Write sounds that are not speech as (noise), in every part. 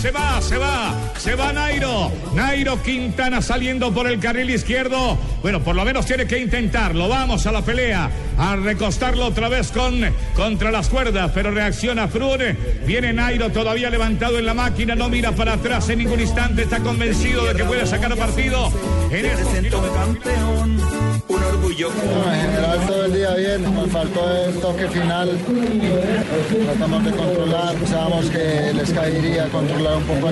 Se va, se va, se va Nairo. Nairo Quintana saliendo por el carril izquierdo. Bueno, por lo menos tiene que intentarlo. Vamos a la pelea, a recostarlo otra vez con contra las cuerdas, pero reacciona Frune. Viene Nairo todavía levantado en la máquina, no mira para atrás en ningún instante, está convencido de que puede sacar partido. En estos campeón, un orgullo. No, en general todo el día bien, nos faltó el toque final. Tratamos de controlar, pensábamos que les caería controlar un poco.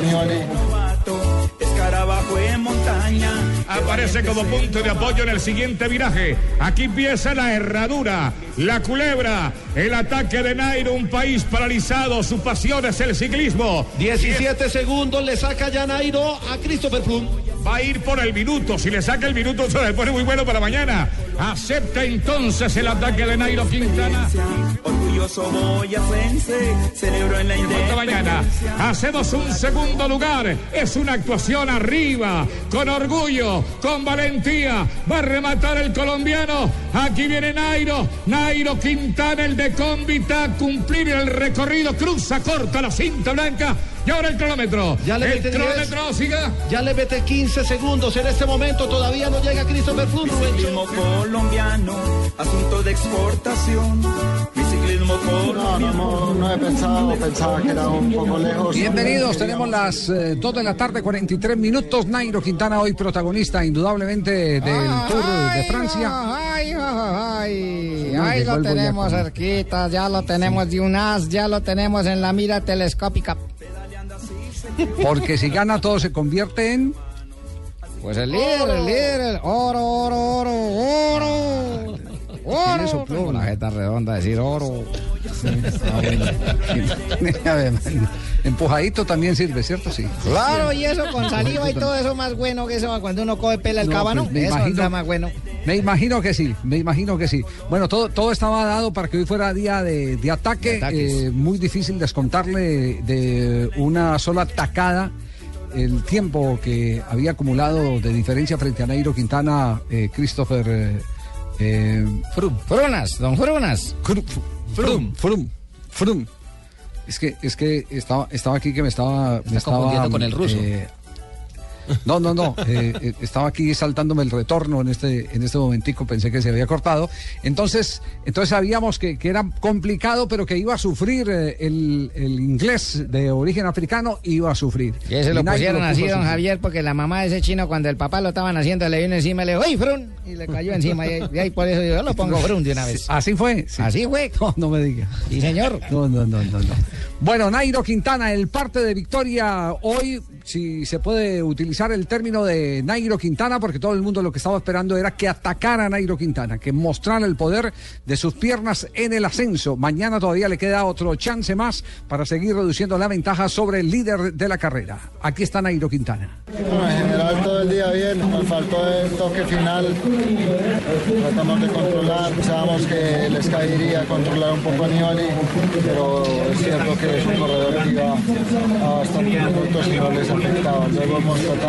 Escarabajo en montaña. Aparece como punto de apoyo en el siguiente viraje. Aquí empieza la herradura, la culebra, el ataque de Nairo, un país paralizado. Su pasión es el ciclismo. 17 segundos le saca ya Nairo a Christopher Froome. Va a ir por el minuto. Si le saca el minuto, se le pone muy bueno para mañana. Acepta entonces el ataque de Nairo Quintana. Orgulloso boyacense, celebro en la independencia. mañana hacemos un segundo lugar. Es una actuación arriba, con orgullo, con valentía. Va a rematar el colombiano. Aquí viene Nairo. Nairo Quintana, el de Cómbita, a cumplir el recorrido. Cruza, corta la cinta blanca. Y ahora el cronómetro. Ya le el mete 10. cronómetro, siga. Ya le mete 15 segundos. En este momento todavía no llega Christopher Froome. Ciclismo colombiano, asunto de exportación. Ciclismo No, colombiano. no, no he pensado, pensaba que era un poco lejos. Bienvenidos, tenemos las eh, 2 de la tarde, 43 minutos. Nairo Quintana hoy protagonista indudablemente del Tour de Francia. Ay, ay, ay, No, lo tenemos cerquita, ya lo tenemos de un as, ya lo tenemos en la mira telescópica. Porque si gana todo se convierte en... Pues el líder, el líder, el oro, oro, oro, oro. ¿Quién le Oro. Con la jeta redonda decir oro. (laughs) A ver, Empujadito también sirve, ¿cierto? Sí. Claro, y eso con saliva y todo eso más bueno que eso cuando uno coge pela el No, cábano. pues me eso imagino- está más bueno. Me imagino que sí, me imagino que sí. Bueno, todo, todo estaba dado para que hoy fuera día de, de ataque. De eh, muy difícil descontarle de una sola tacada el tiempo que había acumulado de diferencia frente a Nairo Quintana, eh, Christopher eh, eh, Froome. Frunas, don Frunas. Frum, Frum, Frum, Frum. Es que, es que estaba, estaba aquí que me estaba. me estaba confundiendo con el ruso. eh, no, no, no. eh, eh, estaba aquí saltándome el retorno en este, en este momentico. Pensé que se había cortado. Entonces, entonces sabíamos que, que era complicado, pero que iba a sufrir eh, el, el inglés de origen africano, iba a sufrir. Y ese lo Nairo pusieron así, puso don sufrir. Javier, porque la mamá de ese chino, cuando el papá lo estaban haciendo, le vino encima y le dijo, ¡ay, Frun! Y le cayó encima. Y, y ahí por eso yo lo pongo Frun de una vez. Así fue. sí. Así fue. (laughs) No, no me diga. Sí, señor. No, no, no, no, no. Bueno, Nairo Quintana, el parte de victoria hoy, si se puede utilizar el término de Nairo Quintana, porque todo el mundo lo que estaba esperando era que atacara a Nairo Quintana, que mostrara el poder de sus piernas en el ascenso. Mañana todavía le queda otro chance más para seguir reduciendo la ventaja sobre el líder de la carrera. Aquí está Nairo Quintana. No, en general todo el día bien, nos faltó el toque final. Tratamos de controlar, pensábamos que les caería controlar un poco a Nioli, pero es cierto que es un corredor que iba a bastantes minutos y no les afectaba. Luego hemos tratado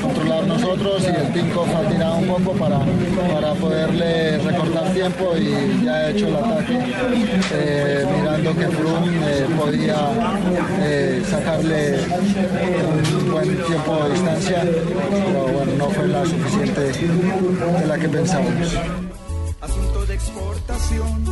controlar nosotros y el Tinkoff ha tirado un poco para, para poderle recortar tiempo y ya ha hecho el ataque, eh, mirando que Froome eh, podía eh, sacarle un buen tiempo de distancia, pero bueno, no fue la suficiente de la que pensábamos. Asunto de exportación.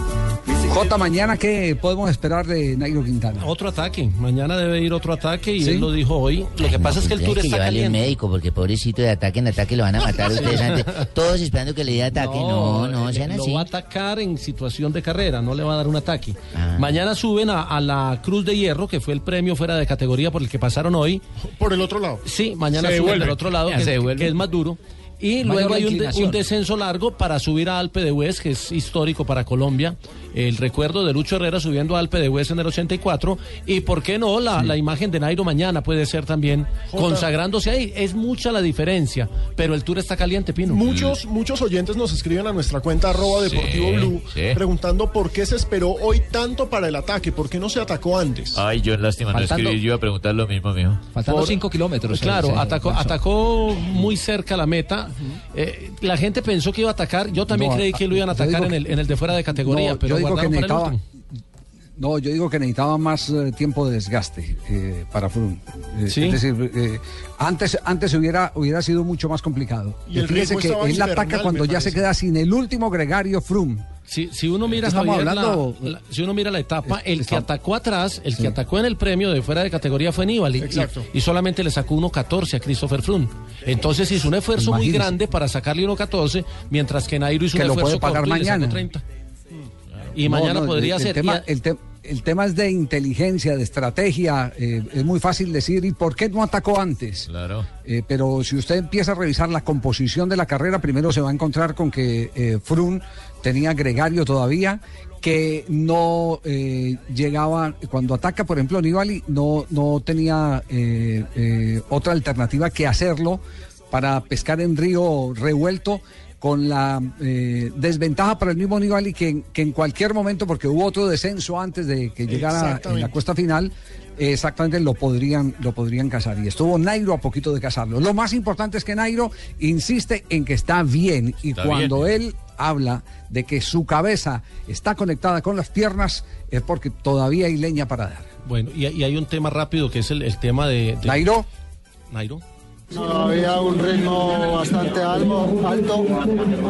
Mi ciclismo J, mañana, ¿qué podemos esperar de Nairo Quintana? Otro ataque. Mañana debe ir otro ataque y ¿Sí? él lo dijo hoy. Lo que pasa es que el tour está llevarle un caliente. médico porque pobrecito de ataque en ataque lo van a matar (laughs) ustedes antes. Todos esperando que le dé ataque. No, no, eh, sean lo así. va a atacar en situación de carrera, no le va a dar un ataque. Ah. Mañana suben a, a la Cruz de Hierro, que fue el premio fuera de categoría por el que pasaron hoy. Por el otro lado. Sí, mañana Se suben devuelve. del otro lado, Ya que, se es- devuelve. que es más duro. Y luego hay un, de- inclinación. un descenso largo para subir a Alpe de Huez, que es histórico para Colombia. El recuerdo de Lucho Herrera subiendo a Alpe de Hues en el 84 y por qué no la, la imagen de Nairo mañana puede ser también consagrándose ahí. Es mucha la diferencia, pero el Tour está caliente, Pino. Muchos, muchos oyentes nos escriben a nuestra cuenta arroba deportivo blue sí. preguntando por qué se esperó hoy tanto para el ataque, por qué no se atacó antes. Ay, yo lástima no Faltando- escribí, yo iba a preguntar lo mismo, mijo. Faltando Por- 5 kilómetros. Claro, Sí, atacó, Alfonso. atacó muy cerca la meta. Eh, la gente pensó que iba a atacar. Yo también No, creí que lo iban a atacar en el, en el de fuera de categoría, No, pero yo digo que necesitaba. No, yo digo que necesitaba más eh, tiempo de desgaste eh, para Froome. Eh, Sí. Es decir, eh, antes, antes hubiera, hubiera sido mucho más complicado. Y el Fíjese que él ataca cuando ya se queda sin el último gregario Froome. Si, si uno mira, Estamos Javier, hablando- la- la- si uno mira la etapa, el que atacó atrás, el que atacó en el premio de fuera de categoría fue Nibali. Exacto. Y, y solamente le sacó 1.14 a Christopher Froome. Entonces hizo un esfuerzo muy Imagínese. grande para sacarle 1.14, mientras que Nairo hizo Que un lo esfuerzo puede pagar corto y le sacó mañana. 30. Y mañana no, podría el, ser. El tema, el, te- el tema es de inteligencia, de estrategia. eh, es muy fácil decir, ¿y por qué no atacó antes? Claro. Eh, pero si usted empieza a revisar la composición de la carrera, primero se va a encontrar con que eh, Frun tenía gregario todavía, que no eh, llegaba, cuando ataca, por ejemplo, Nibali, no, no tenía eh, eh, otra alternativa que hacerlo para pescar en río revuelto con la eh, desventaja para el mismo Nibali que, que en cualquier momento, porque hubo otro descenso antes de que llegara en la cuesta final, exactamente lo podrían, lo podrían casar. Y estuvo Nairo a poquito de casarlo. Lo más importante es que Nairo insiste en que está bien y Está cuando bien. él habla de que su cabeza está conectada con las piernas es porque todavía hay leña para dar. Bueno, y, y hay un tema rápido que es el, el tema de, de- Nairo. Nairo. Había un ritmo bastante alto.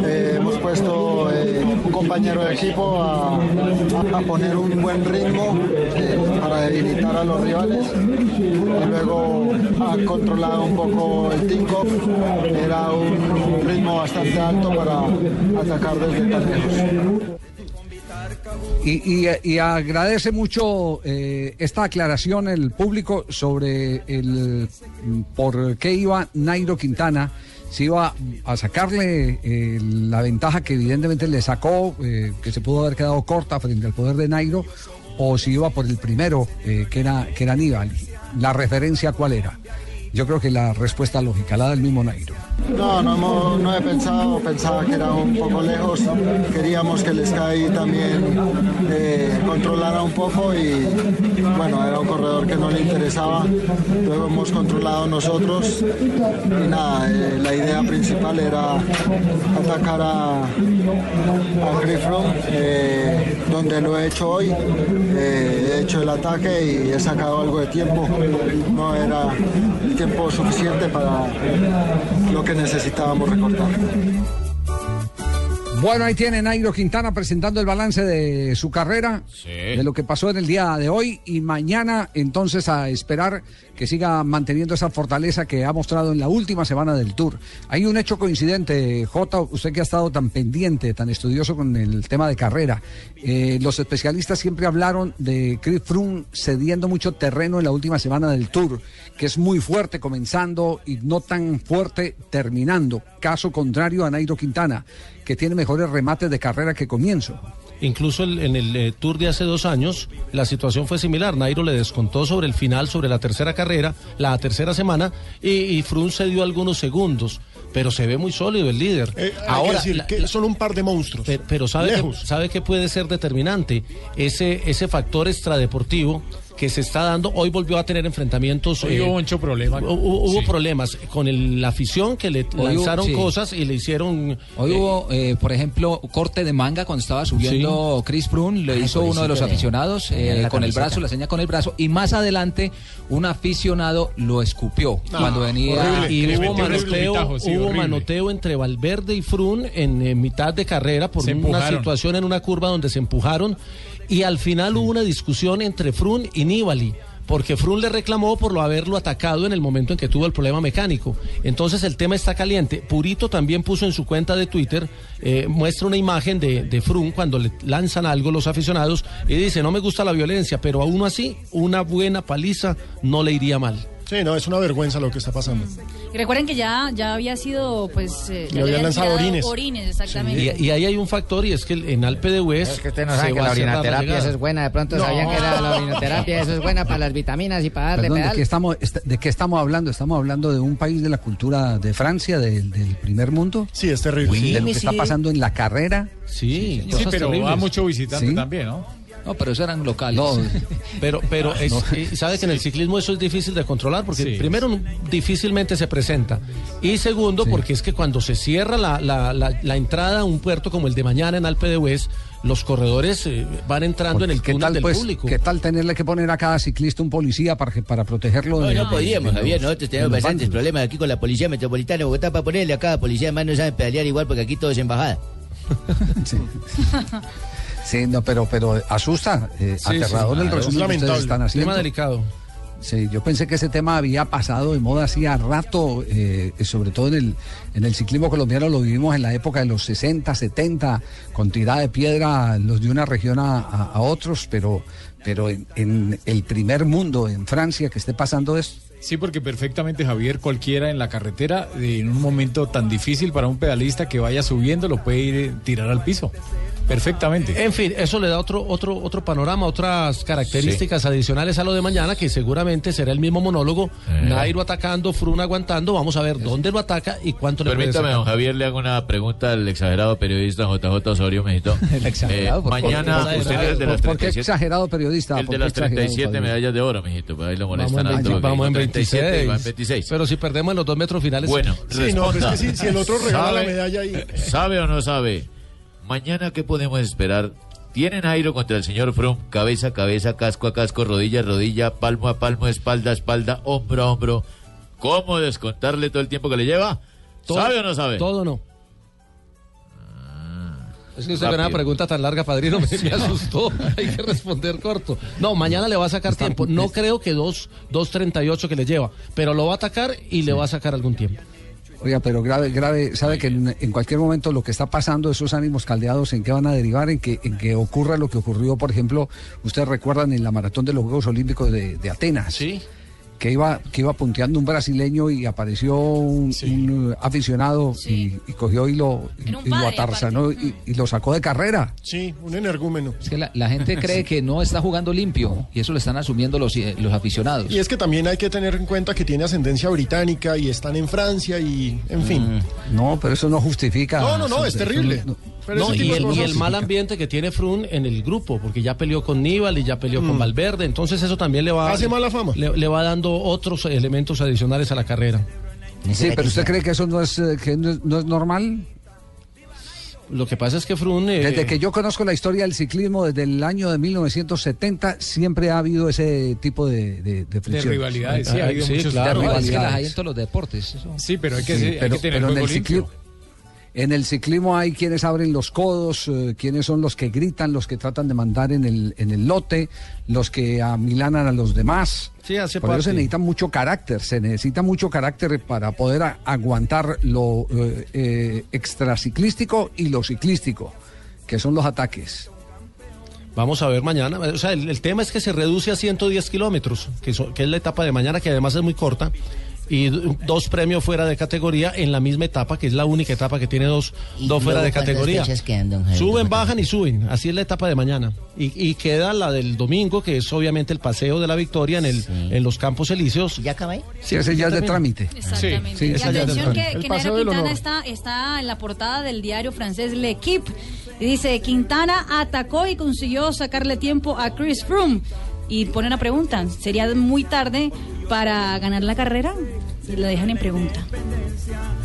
Eh, hemos puesto eh, un compañero de equipo a, a- poner un buen ritmo eh, para debilitar a los rivales. Y luego ha controlado un poco el tinko. Era un ritmo bastante alto para atacar desde tan lejos. Y, agradece mucho eh, esta aclaración el público sobre el mm, por qué iba Nairo Quintana, si iba a sacarle eh, la ventaja que evidentemente le sacó, eh, que se pudo haber quedado corta frente al poder de Nairo, o si iba por el primero, que era que era Aníbal. La referencia cuál era. Yo creo que la respuesta lógica, la del mismo Nairo. No, no, hemos- no he pensado, pensaba que era un poco lejos. Queríamos que el Sky también eh, controlara un poco y bueno, era un corredor que no le interesaba. Luego hemos controlado nosotros y nada, eh, la idea principal era atacar a, a eh, donde lo he hecho hoy. He hecho el ataque y he sacado algo de tiempo. No era el tiempo suficiente para lo que necesitábamos recortar. Bueno, ahí tiene Nairo Quintana presentando el balance de su carrera, de lo que pasó en el día de hoy y mañana entonces a esperar que siga manteniendo esa fortaleza que ha mostrado en la última semana del Tour. Hay un hecho coincidente, Jota, usted que ha estado tan pendiente, tan estudioso con el tema de carrera. Eh, los especialistas siempre hablaron de Chris Froome cediendo mucho terreno en la última semana del Tour, que es muy fuerte comenzando y no tan fuerte terminando. Caso contrario a Nairo Quintana, que tiene mejores remates de carrera que comienzo. Incluso el- en el eh, Tour de hace dos años, la situación fue similar. Nairo le descontó sobre el final, sobre la tercera carrera, la tercera semana, y, y Froome se dio algunos segundos. Pero se ve muy sólido el líder. Eh, hay Ahora, que decir la- que son un par de monstruos. Pero, pero sabe, que, sabe que puede ser determinante ese, ese factor extradeportivo que se está dando. Hoy volvió a tener enfrentamientos. Hoy hubo mucho problema. hu- hu- Hubo, Sí. problemas con el- la afición que le Hoy hubo- lanzaron sí. cosas y le hicieron. Hoy eh, hubo, eh, por ejemplo, corte de manga cuando estaba subiendo Chris Brun, le Ay, hizo uno de los aficionados eh, con el brazo, la seña con el brazo, y más adelante un aficionado lo escupió Ah, cuando venía. horrible. y hubo manoteo, hubo manoteo entre Valverde y Frun en, eh, mitad de carrera por Se una empujaron. situación en una curva donde se empujaron y al final hubo una discusión entre Frun y Nibali. Porque Frun le reclamó por lo haberlo atacado en el momento en que tuvo el problema mecánico. Entonces el tema está caliente. Purito también puso en su cuenta de Twitter, eh, muestra una imagen de, de Frun cuando le lanzan algo los aficionados y dice, no me gusta la violencia, pero aún así una buena paliza no le iría mal. Sí, no, es una vergüenza lo que está pasando. Y recuerden que ya, ya había sido, pues... eh, ya habían lanzado orines. Orines, exactamente. Y, y ahí hay un factor y es que en Alpe de Hues Es que usted no se sabe que la orinoterapia eso es buena. De pronto No. sabían que era la orinoterapia, eso es buena para las vitaminas y para darle Perdón, ¿de pedal. qué, estamos, est- ¿de qué estamos hablando? ¿Estamos hablando de un país de la cultura de Francia, del, del primer mundo? Sí, es terrible. ¿De lo que está pasando en la carrera? Sí, Sí, pero terribles. va mucho visitante Sí. también, ¿no? No, pero eso eran locales. No, Pero, pero es, y sabe que en el ciclismo eso es difícil de controlar porque Sí. primero difícilmente se presenta y segundo porque es que cuando se cierra la, la, la, la entrada a un puerto como el de mañana en Alpe de Hues, los corredores eh, van entrando en el ¿qué túnel tal, del pues, público. ¿Qué tal tenerle que poner a cada ciclista un policía para, para protegerlo? No, de- no podíamos, Javier. Nosotros tenemos bastantes problemas aquí con la Policía Metropolitana de Bogotá para ponerle a cada policía, además no saben pedalear igual porque aquí todo es embajada. (laughs) (laughs) Sí, no, pero, pero asusta, eh, Sí, aterrador sí, el claro, resumen es que ustedes lamentable. están haciendo. Tema delicado. Sí, yo pensé que ese tema había pasado de moda hacía rato, eh, sobre todo en el, en el ciclismo colombiano lo vivimos en la época de los 60, 70, con tirada de piedra los de una región a, a- a otros, pero, pero en, en el primer mundo, en Francia, que esté pasando esto. Sí, porque perfectamente Javier, cualquiera en la carretera, eh, en un momento tan difícil para un pedalista que vaya subiendo, lo puede ir eh, tirar al piso. Perfectamente. En fin, eso le da otro, otro, otro panorama, otras características adicionales a lo de mañana, que seguramente será el mismo monólogo. Nairo atacando, Frun aguantando. Vamos a ver dónde lo ataca y cuánto le Permítame, don Javier, le hago una pregunta al exagerado periodista JJ Osorio, mijito. (laughs) El exagerado, Eh, mañana, ¿Por qué usted es el de las ¿Por qué 37, exagerado periodista? el ¿Por de las exagerado, 37 Fabio? medallas de oro, mijito. Pues ahí lo Vamos molestan en, harto. 20 porque vamos en dijo 37 y 26. va en 26. Pero si perdemos en los dos metros finales. Bueno, Sí, no, pero es que si, si el otro regala la medalla ahí. ¿Sabe o no sabe? Mañana, ¿qué podemos esperar? Tienen Nairo contra el señor Froome, cabeza a cabeza, casco a casco, rodilla a rodilla, palmo a palmo, espalda a espalda, hombro a hombro. ¿Cómo descontarle todo el tiempo que le lleva? Todo- ¿Sabe o no sabe? Todo no. Es que usted con una pregunta tan larga, padrino, me, me (laughs) asustó. (laughs) Hay que responder corto. No, mañana le va a sacar tiempo. No creo que dos- 2.38 que le lleva, pero lo va a atacar y le va a sacar algún tiempo. Oiga, pero grave, grave, sabe que en, cualquier momento lo que está pasando, esos ánimos caldeados, ¿en qué van a derivar? En que, en que ocurra lo que ocurrió, por ejemplo, ustedes recuerdan en la maratón de los Juegos Olímpicos de, de Atenas. Sí. Que iba, que iba punteando un brasileño y apareció un, un, uh, aficionado y, y cogió y lo, y, y lo atarzanó y, y lo sacó de carrera. Sí, un energúmeno. Es que la, la gente (laughs) cree que no está jugando limpio y eso lo están asumiendo los, eh, los aficionados. Y es que también hay que tener en cuenta que tiene ascendencia británica y están en Francia y, en fin. No, pero eso no justifica. No, no, no, es terrible. no- y el, y mal ambiente que tiene Frun en el grupo, porque ya peleó con Nibali, ya peleó con Valverde, entonces eso también le va, Hace mala fama. Le, le va dando otros elementos adicionales a la carrera. Sí, pero usted cree que eso no es, eh, que no es, no es normal. Lo que pasa es que Frun... eh, Desde que yo conozco la historia del ciclismo, desde el año de 1970, siempre ha habido ese tipo de, de, de rivalidades, sí, ha habido Sí, muchos claro. de No, rivalidades. es que las hay en todos los deportes. eso. Sí, pero hay que, Sí, hay pero, que tener pero en juego el limpio. ciclismo, en el ciclismo hay quienes abren los codos, eh, quienes son los que gritan, los que tratan de mandar en el, en el lote, los que amilanan a los demás. Sí, hace Por eso se parte. necesita mucho carácter, se necesita mucho carácter para poder a- aguantar lo eh, eh, extraciclístico y lo ciclístico, que son los ataques. Vamos a ver mañana. O sea, el, el tema es que se reduce a 110 kilómetros, que, so- que es la etapa de mañana, que además es muy corta. Y dos premios fuera de categoría en la misma etapa, que es la única etapa que tiene dos, ¿Y dos fuera de categoría. quedan, don Javier? Suben, bajan y suben. Así es la etapa de mañana. Y, y queda la del domingo, que es obviamente el paseo de la victoria en, el, en los Campos Elíseos. ¿Ya acaba ahí? Sí, ese ya es de trámite. Exactamente. Sí, y esa ya es atención que, que Nairo Quintana está, está en la portada del diario francés L'Equipe. Y dice, Quintana atacó y consiguió sacarle tiempo a Chris Froome. Y pone una pregunta, ¿sería muy tarde para ganar la carrera? Y lo dejan en pregunta.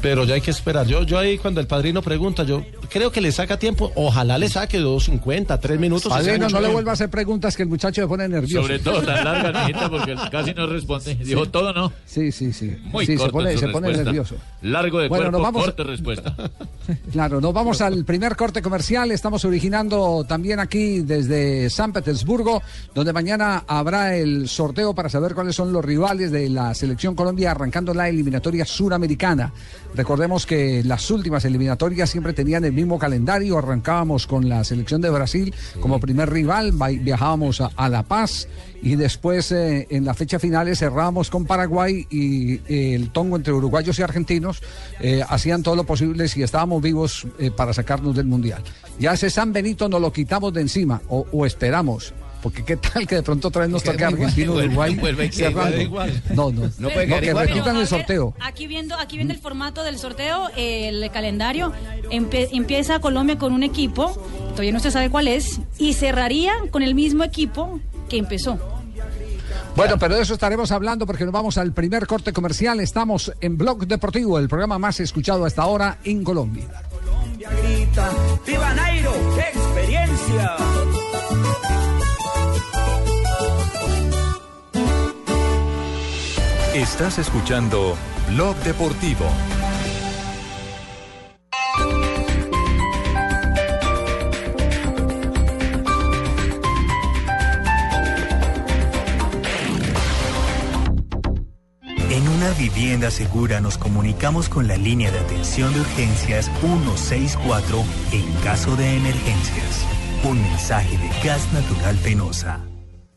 Pero ya hay que esperar. Yo, yo ahí cuando el padrino pregunta, yo creo que le saca tiempo. Ojalá le saque 2.50, 3 minutos. Padrino, no le vuelva a hacer preguntas que el muchacho se pone nervioso. Sobre todo tan larga, (laughs) mijita, porque casi no responde. Dijo todo, ¿no? Sí, sí, sí. Muy sí, se corto pone, en su se pone nervioso. Largo de Bueno, cuerpo, nos vamos- corta respuesta. (laughs) Claro, nos vamos al primer corte comercial. Estamos originando también aquí desde San Petersburgo, donde mañana habrá el sorteo para saber cuáles son los rivales de la selección Colombia arrancando la eliminatoria suramericana. Recordemos que las últimas eliminatorias siempre tenían el mismo calendario. Arrancábamos con la selección de Brasil como primer rival, va- viajábamos a, a La Paz y después eh, en las fechas finales cerrábamos con Paraguay y eh, el tongo entre uruguayos y argentinos eh, hacían todo lo posible si estábamos vivos para sacarnos del mundial. Ya ese San Benito nos lo quitamos de encima o, o esperamos. Porque qué tal que de pronto otra vez nos toque Argentino, vuelve- Uruguay. No, no, No puede quedar que repitan el sorteo. Aquí viendo, aquí viendo el formato del sorteo, el calendario, empe- empieza Colombia con un equipo, todavía no se sabe cuál es, y cerraría con el mismo equipo que empezó. Bueno, pero de eso estaremos hablando porque nos vamos al primer corte comercial. Estamos en Blog Deportivo, el programa más escuchado hasta ahora en Colombia. grita, ¡Viva Nairo! ¡Qué experiencia! Estás escuchando Blog Deportivo. En una vivienda segura nos comunicamos con la línea de atención de urgencias 164 en caso de emergencias. Un mensaje de gas natural penosa.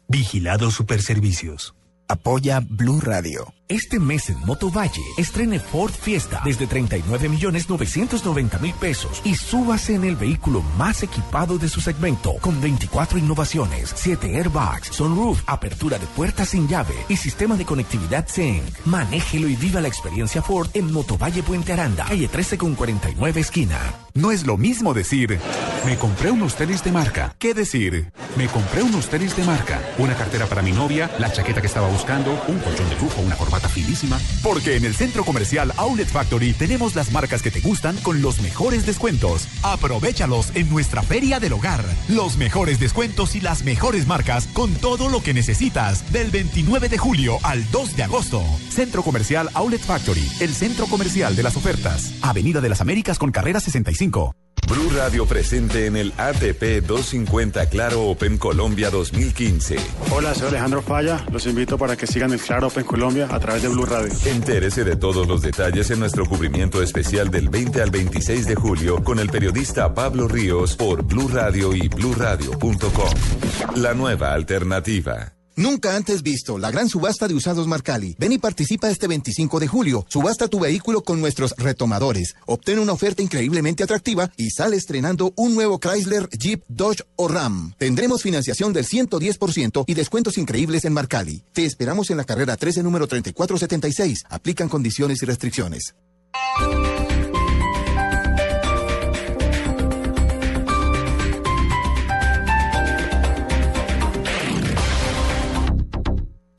Vigilado Superservicios. Apoya Blue Radio. Este mes en Motovalle, estrene Ford Fiesta desde 39 millones 990 mil pesos y súbase en el vehículo más equipado de su segmento con 24 innovaciones, 7 airbags, sunroof, apertura de puertas sin llave y sistema de conectividad Zen. Manéjelo y viva la experiencia Ford en Motovalle Puente Aranda, calle 13 con 49 esquina. No es lo mismo decir, me compré unos tenis de marca, que decir, me compré unos tenis de marca, una cartera para mi novia, la chaqueta que estaba buscando, un colchón de lujo, una corbata finísima. Porque en el centro comercial Outlet Factory tenemos las marcas que te gustan con los mejores descuentos. Aprovechalos en nuestra feria del hogar. Los mejores descuentos y las mejores marcas con todo lo que necesitas del 29 de julio al 2 de agosto. Centro comercial Outlet Factory, el centro comercial de las ofertas. Avenida de las Américas con carrera 65. Blue Radio presente en el ATP 250 Claro Open Colombia 2015. Hola, soy Alejandro Falla. Los invito para que sigan el Claro Open Colombia a través de Blue Radio. Entérese de todos los detalles en nuestro cubrimiento especial del 20 al 26 de julio con el periodista Pablo Ríos por Blue Radio y bluradio.com. La nueva alternativa. Nunca antes visto la gran subasta de usados Marcali. Ven y participa este 25 de julio. Subasta tu vehículo con nuestros retomadores. Obtén una oferta increíblemente atractiva y sale estrenando un nuevo Chrysler, Jeep, Dodge o Ram. Tendremos financiación del 110% y descuentos increíbles en Marcali. Te esperamos en la carrera 13 número 3476. Aplican condiciones y restricciones.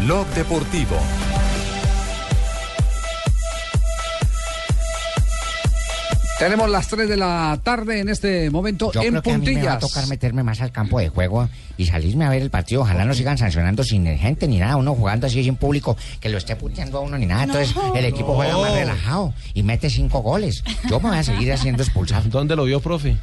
Blog Deportivo. Tenemos las 3 de la tarde en este momento Yo en creo que a mí me va a puntillas. tocar meterme más al campo de juego y salirme a ver el partido. Ojalá no sigan sancionando sin gente ni nada. Uno jugando así sin público, que lo esté puteando a uno ni nada. Entonces el equipo juega más relajado y mete cinco goles. Yo me voy a seguir haciendo expulsar. ¿Dónde lo vio, profe?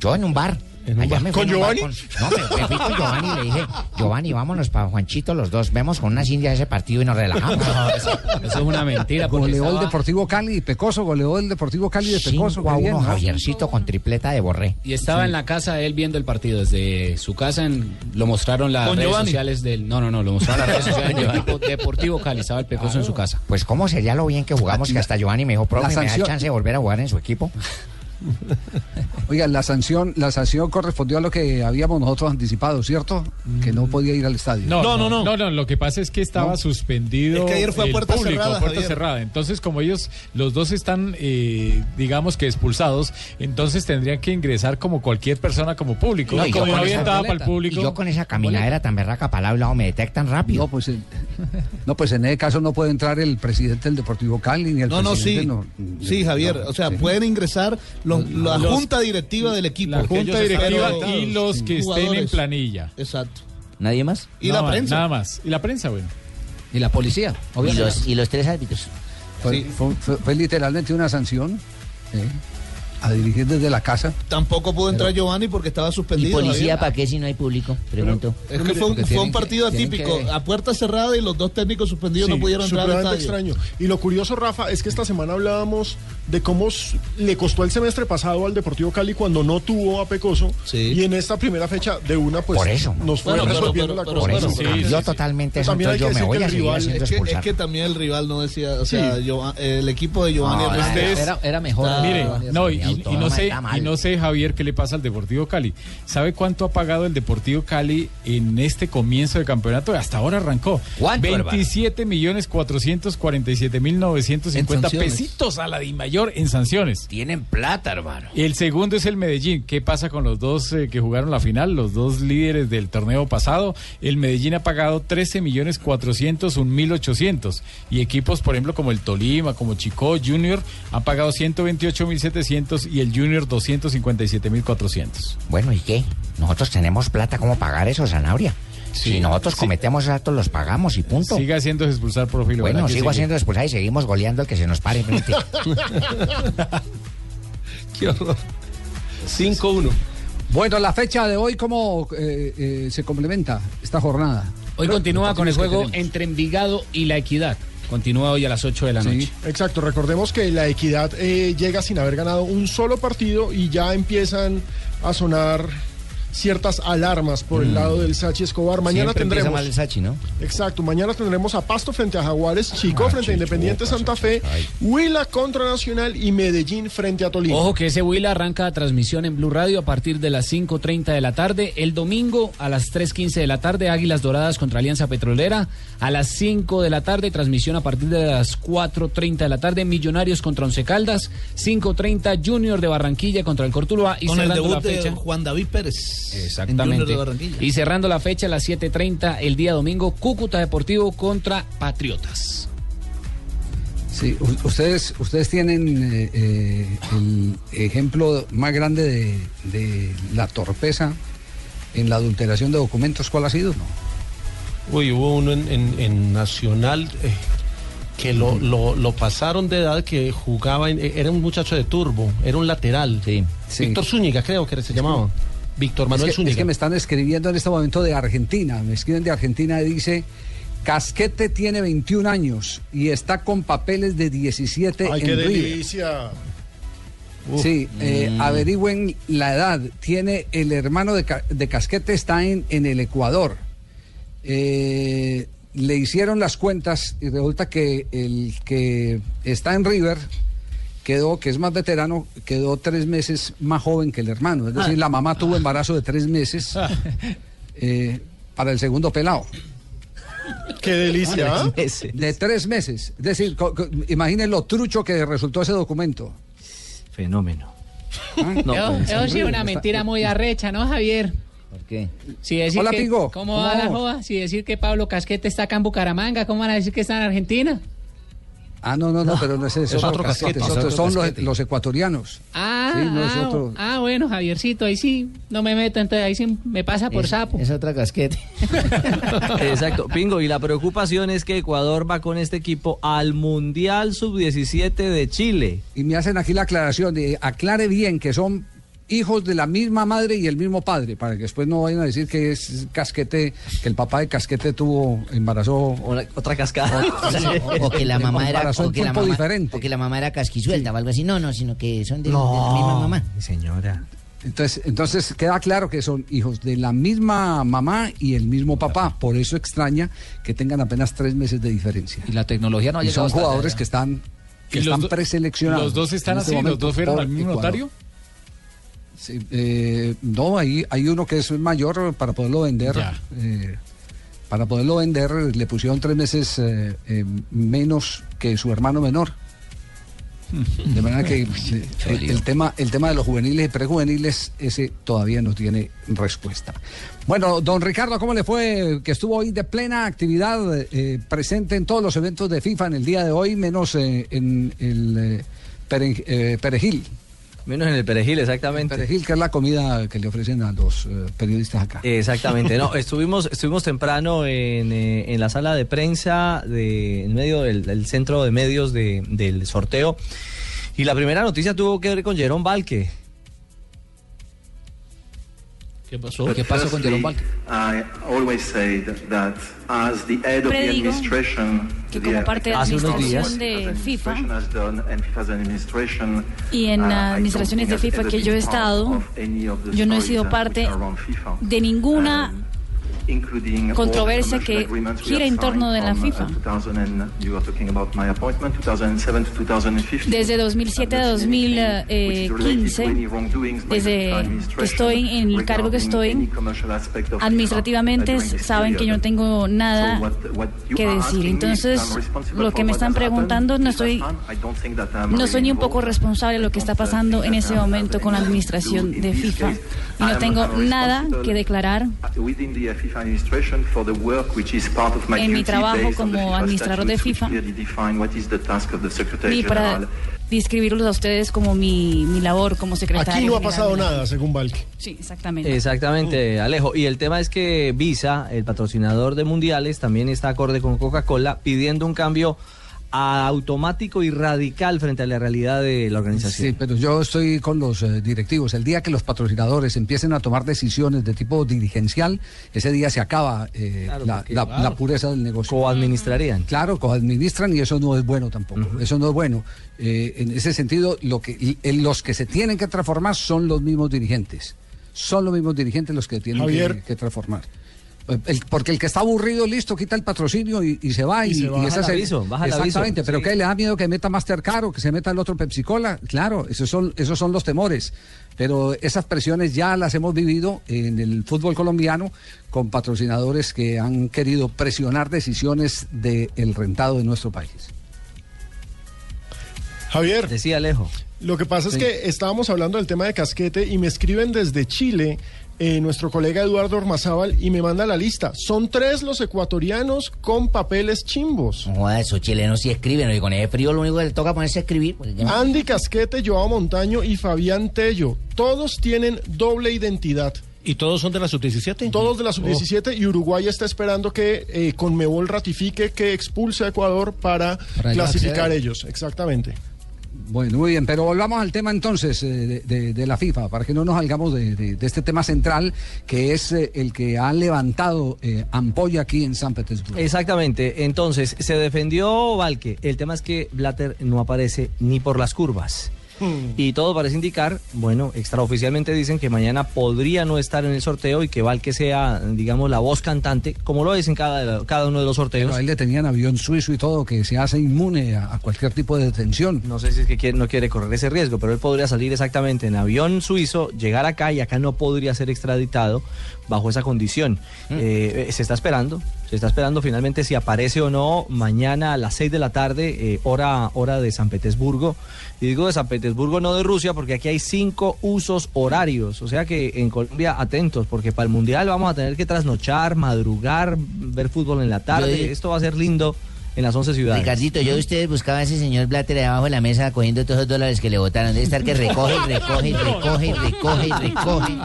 Yo en un bar. Allá me fui ¿Con en un bar Giovanni? con- no, me, me fui con Giovanni y le dije, Giovanni, vámonos para Juanchito los dos. Vemos con unas indias ese partido y nos relajamos. eso, es una mentira, porque Goleó el estaba- Deportivo Cali y Pecoso, goleó el Deportivo Cali de Pecoso. 5 a qué bien, 1 ¿no? Javiercito con tripleta de Borré. Y estaba en la casa él viendo el partido desde su casa, en- lo mostraron las ¿Con redes Giovanni? sociales del... No, no, no, lo mostraron las redes (laughs) sociales del equipo Deportivo Cali, estaba el Pecoso en su casa. Pues cómo sería lo bien que jugamos, que hasta Giovanni me dijo, profe, La ¿me da sanción- chance de volver a jugar en su equipo? (laughs) Oiga, la sanción, la sanción correspondió a lo que habíamos nosotros anticipado, ¿cierto? Que no podía ir al estadio. No, no, no, no, Lo que pasa es que estaba No. suspendido. Es que ayer fue a puerta público, cerrada, a puerta Javier. cerrada. Entonces, como ellos, los dos están, eh, digamos que expulsados, entonces tendrían que ingresar como cualquier persona como público. No, y yo como no con había para el público. Y yo con esa caminadera tan berraca para lado me detectan rápido. No, pues, en- no, pues en ese caso no puede entrar el presidente del Deportivo Cali ni el No, no, presidente. sí. no- Sí, Javier. O sea, pueden ingresar los- la Los- junta directiva del equipo. La junta directiva y los que estén en planilla. Exacto. ¿Nadie más? Y la prensa. Nada más. Y la prensa, bueno. Y la policía, Y los, y los tres árbitros. Fue, fue- fue- fue literalmente una sanción ¿eh? A dirigir desde la casa. Tampoco pudo entrar Giovanni porque estaba ¿Y suspendido. policía Javier. para qué si no hay público? Pregunto. Es que fue un, Porque fue un tienen que- partido atípico, que- a puerta cerrada y los dos técnicos suspendidos no pudieron entrar al estadio. extraño. Y lo curioso, Rafa, es que esta semana hablábamos de cómo le costó el semestre pasado al Deportivo Cali cuando no tuvo a Pecoso. Y en esta primera fecha de una, pues Por eso. nos fue Bueno, resolviendo pero- la cosa. Por eso sí, sí. totalmente también hay Entonces que yo me decir voy que a rival- haciendo Es que, es que también el rival no decía, o sea, Sí. Giova- el equipo de Giovanni No, ustedes- Era, era mejor. Ah, Mire, Giovanni no, y. y- no sé, y no sé, Javier, qué le pasa al Deportivo Cali. ¿Sabe cuánto ha pagado el Deportivo Cali en este comienzo de campeonato? Hasta ahora arrancó. ¿Cuánto, hermano? 27 millones 447 mil 950 En sanciones. pesitos a la de mayor en sanciones. Tienen plata, hermano. El segundo es el Medellín. ¿Qué pasa con los dos eh, que jugaron la final, los dos líderes del torneo pasado? El Medellín ha pagado 13 millones 401 mil 800 y equipos, por ejemplo, como el Tolima, como Chico Junior, han pagado 128 mil 700 y el Junior 257 mil 400. Bueno, ¿y qué? Nosotros tenemos plata como pagar eso, Zanabria. si nosotros cometemos actos, los pagamos y punto. Siga haciendo expulsar, lo Bueno, sigo sigue. haciendo expulsar y seguimos goleando al que se nos pare frente. (laughs) Qué horror. 5-1. Bueno, la fecha de hoy, ¿cómo eh, eh, se complementa esta jornada? Hoy continúa con el juego entre Envigado y La Equidad. Continúa hoy a las 8 de la noche. Exacto, recordemos que la equidad eh, llega sin haber ganado un solo partido y ya empiezan a sonar ciertas alarmas por el Mm. lado del Sachi Escobar. Mañana Siempre tendremos. mal el Sachi, ¿no? Exacto, mañana tendremos a Pasto frente a Jaguares, Chico Ah, frente a Independiente Santa Fe, Huila contra Nacional y Medellín frente a Tolima. Ojo que ese Huila arranca la transmisión en Blue Radio a partir de las 5.30 de la tarde. El domingo a las 3.15 de la tarde, Águilas Doradas contra Alianza Petrolera. A las 5 de la tarde, transmisión a partir de las 4.30 de la tarde, Millonarios contra Once Caldas. 5.30, Junior de Barranquilla contra el Cortuluá. Y Con el debut la fecha. de Juan David Pérez. En Exactamente. De. Y cerrando la fecha a las 7.30 el día domingo, Cúcuta Deportivo contra Patriotas. Sí, ustedes, ustedes tienen eh, eh, el ejemplo más grande de, de la torpeza en la adulteración de documentos. ¿Cuál ha sido? Uy, hubo uno en, en- en Nacional eh, que lo, lo- lo pasaron de edad, que jugaba, en- eh, era un muchacho de turbo, era un lateral. Víctor Zúñiga, creo que se llamaba. Víctor Manuel es, que, es que me están escribiendo en este momento de Argentina. Me escriben de Argentina y dice, Casquete tiene 21 años y está con papeles de 17 ¡Ay, en qué River. delicia! Sí, eh, Mm. averigüen la edad. Tiene el hermano de, de Casquete, está en, en el Ecuador. Eh, le hicieron las cuentas y resulta que el que está en River quedó, que es más veterano, quedó tres meses más joven que el hermano. Es decir, Ah. la mamá tuvo embarazo de tres meses eh, para el segundo pelado. ¡Qué delicia! ¿ah? De tres meses. Es decir, imaginen lo trucho que resultó ese documento. Fenómeno. No, Eso, pues, eso sí es una mentira muy arrecha, ¿no, Javier? ¿Por qué? Si decir Hola, que, Pingo. ¿Cómo ¿Cómo va la joda? Si decir que Pablo Casquete está acá en Bucaramanga, ¿cómo van a decir que está en Argentina? Ah, no, no, no, pero no es, es Es otro, casquete, casquete, es es otro- otro son los, casquete. los ecuatorianos. Ah, Sí, no es ah, otro. ah, bueno, Javiercito, ahí sí no me meto, entonces ahí sí me pasa por Es- sapo. Es otra casquete. (laughs) Exacto. Pingo, y la preocupación es que Ecuador va con este equipo al Mundial Sub-17 de Chile. Y me hacen aquí la aclaración, de, aclare bien que son hijos de la misma madre y el mismo padre, para que después no vayan a decir que es casquete, que el papá de casquete tuvo, embarazó. otra cascada. (laughs) O, o que la mamá era o en que la tiempo mamá, diferente. o que la mamá era casquisuelta o algo así. No, no, sino que son de, de la misma mamá. Señora. Entonces, entonces queda claro que son hijos de la misma mamá y el mismo papá. Por eso extraña que tengan apenas tres meses de diferencia. Y la tecnología no ha Y llegado son jugadores allá. que están, que ¿Y los están do- preseleccionados. los dos están este así? ¿Los dos fueron al mismo Ecuador. Sí, eh, no, hay, hay uno que es mayor para poderlo vender. Eh, para poderlo vender le pusieron tres meses eh, menos que su hermano menor. (laughs) De manera que el, el tema, el tema de los juveniles y prejuveniles, ese todavía no tiene respuesta. Bueno, don Ricardo, ¿cómo le fue? Que estuvo hoy de plena actividad, eh, presente en todos los eventos de FIFA en el día de hoy, menos eh, en el Pere- eh, Perejil. Menos en el perejil, exactamente. Perejil, que es la comida que le ofrecen a los eh, periodistas acá. Exactamente, no, (laughs) estuvimos, estuvimos temprano en, eh, en la sala de prensa, de, en medio del, del centro de medios de- del sorteo. Y la primera noticia tuvo que ver con Jerón Valque. ¿Qué pasó? But ¿Qué pasó con Jerón Valque? I always say that, as the head of the administration, que como parte de la unos administración días. de FIFA y en uh, administraciones de FIFA que yo he estado, yo no he sido uh, parte de ninguna controversia que gira en torno de la uh, FIFA. 2000 and you are talking about my appointment, 2007 to 2015. Desde 2007 a 2015, desde que estoy en el cargo que estoy, administrativamente saben que yo no tengo nada que decir. Entonces, lo que me están preguntando, no estoy, no soy ni un poco responsable de lo que está pasando en ese momento con la administración de FIFA. Y no tengo nada que declarar within the FIFA administration for the work which is part of my En mi trabajo como administrador de FIFA. clearly define what is the task of the Secretary ni para describirlos a ustedes como mi, mi labor como secretario. Aquí no ha pasado nada, según Valque. Sí, exactamente. Exactamente, Alejo. Y el tema es que Visa, el patrocinador de mundiales, también está acorde con Coca-Cola pidiendo un cambio automático y radical frente a la realidad de la organización. Sí, pero yo estoy con los eh, directivos. El día que los patrocinadores empiecen a tomar decisiones de tipo dirigencial, ese día se acaba eh, Claro, la, porque, la- claro. la pureza del negocio. Coadministrarían. Claro, coadministran y eso no es bueno tampoco. Eso no es bueno. Eh, en ese sentido, lo que, y- en los que se tienen que transformar son los mismos dirigentes. Son los mismos dirigentes los que tienen que transformar. El- porque el que está aburrido, listo, quita el patrocinio y, y se va. Y Y, se y baja esa el se- aviso, baja el aviso, Exactamente, pero sí. ¿qué le da miedo que meta Mastercard o que se meta el otro Pepsi Cola? Claro, esos son, esos son los temores. Pero esas presiones ya las hemos vivido en el fútbol colombiano con patrocinadores que han querido presionar decisiones del rentado de nuestro país. Javier. Decía Alejo. Lo que pasa Sí. es que estábamos hablando del tema de casquete y me escriben desde Chile eh, nuestro colega Eduardo Ormazábal y me manda la lista. Son tres los ecuatorianos con papeles chimbos. No esos chilenos sí escriben, y con ese frío lo único que le toca ponerse a escribir. pues. Andy Casquete, Joao Montaño y Fabián Tello. Todos tienen doble identidad. ¿Y todos son de la sub-17? Todos de la sub-17 y Uruguay está esperando que eh, Conmebol ratifique que expulse a Ecuador para, Para clasificar ellos. Exactamente. Bueno, muy bien, pero volvamos al tema entonces eh, de, la FIFA, para que no nos salgamos de este tema central, que es eh, el que ha levantado eh, ampolla aquí en San Petersburgo. Exactamente. Entonces, se defendió Valque. El tema es que Blatter no aparece ni por las curvas. Y todo parece indicar, bueno, extraoficialmente dicen que mañana podría no estar en el sorteo y que Valque sea, digamos, la voz cantante, como lo es en cada, cada uno de los sorteos. Pero a él le tenían avión suizo y todo, que se hace inmune a, a cualquier tipo de detención. No sé si es que quiere- no quiere correr ese riesgo, pero él podría salir exactamente en avión suizo, llegar acá y acá no podría ser extraditado bajo esa condición. Eh, eh, se está esperando, se está esperando finalmente si aparece o no mañana a las 6 de la tarde, eh, hora, hora de San Petersburgo. Y digo de San Petersburgo, no de Rusia, porque aquí hay cinco usos horarios. O sea que en Colombia atentos, porque para el Mundial vamos a tener que trasnochar, madrugar, ver fútbol en la tarde. Yo- Esto va a ser lindo en las 11 ciudades. Ricardito, yo de ustedes buscaba a ese señor Blatter ahí abajo de la mesa cogiendo todos esos dólares que le botaron. Debe estar que recoge recoge recoge y recoge y recoge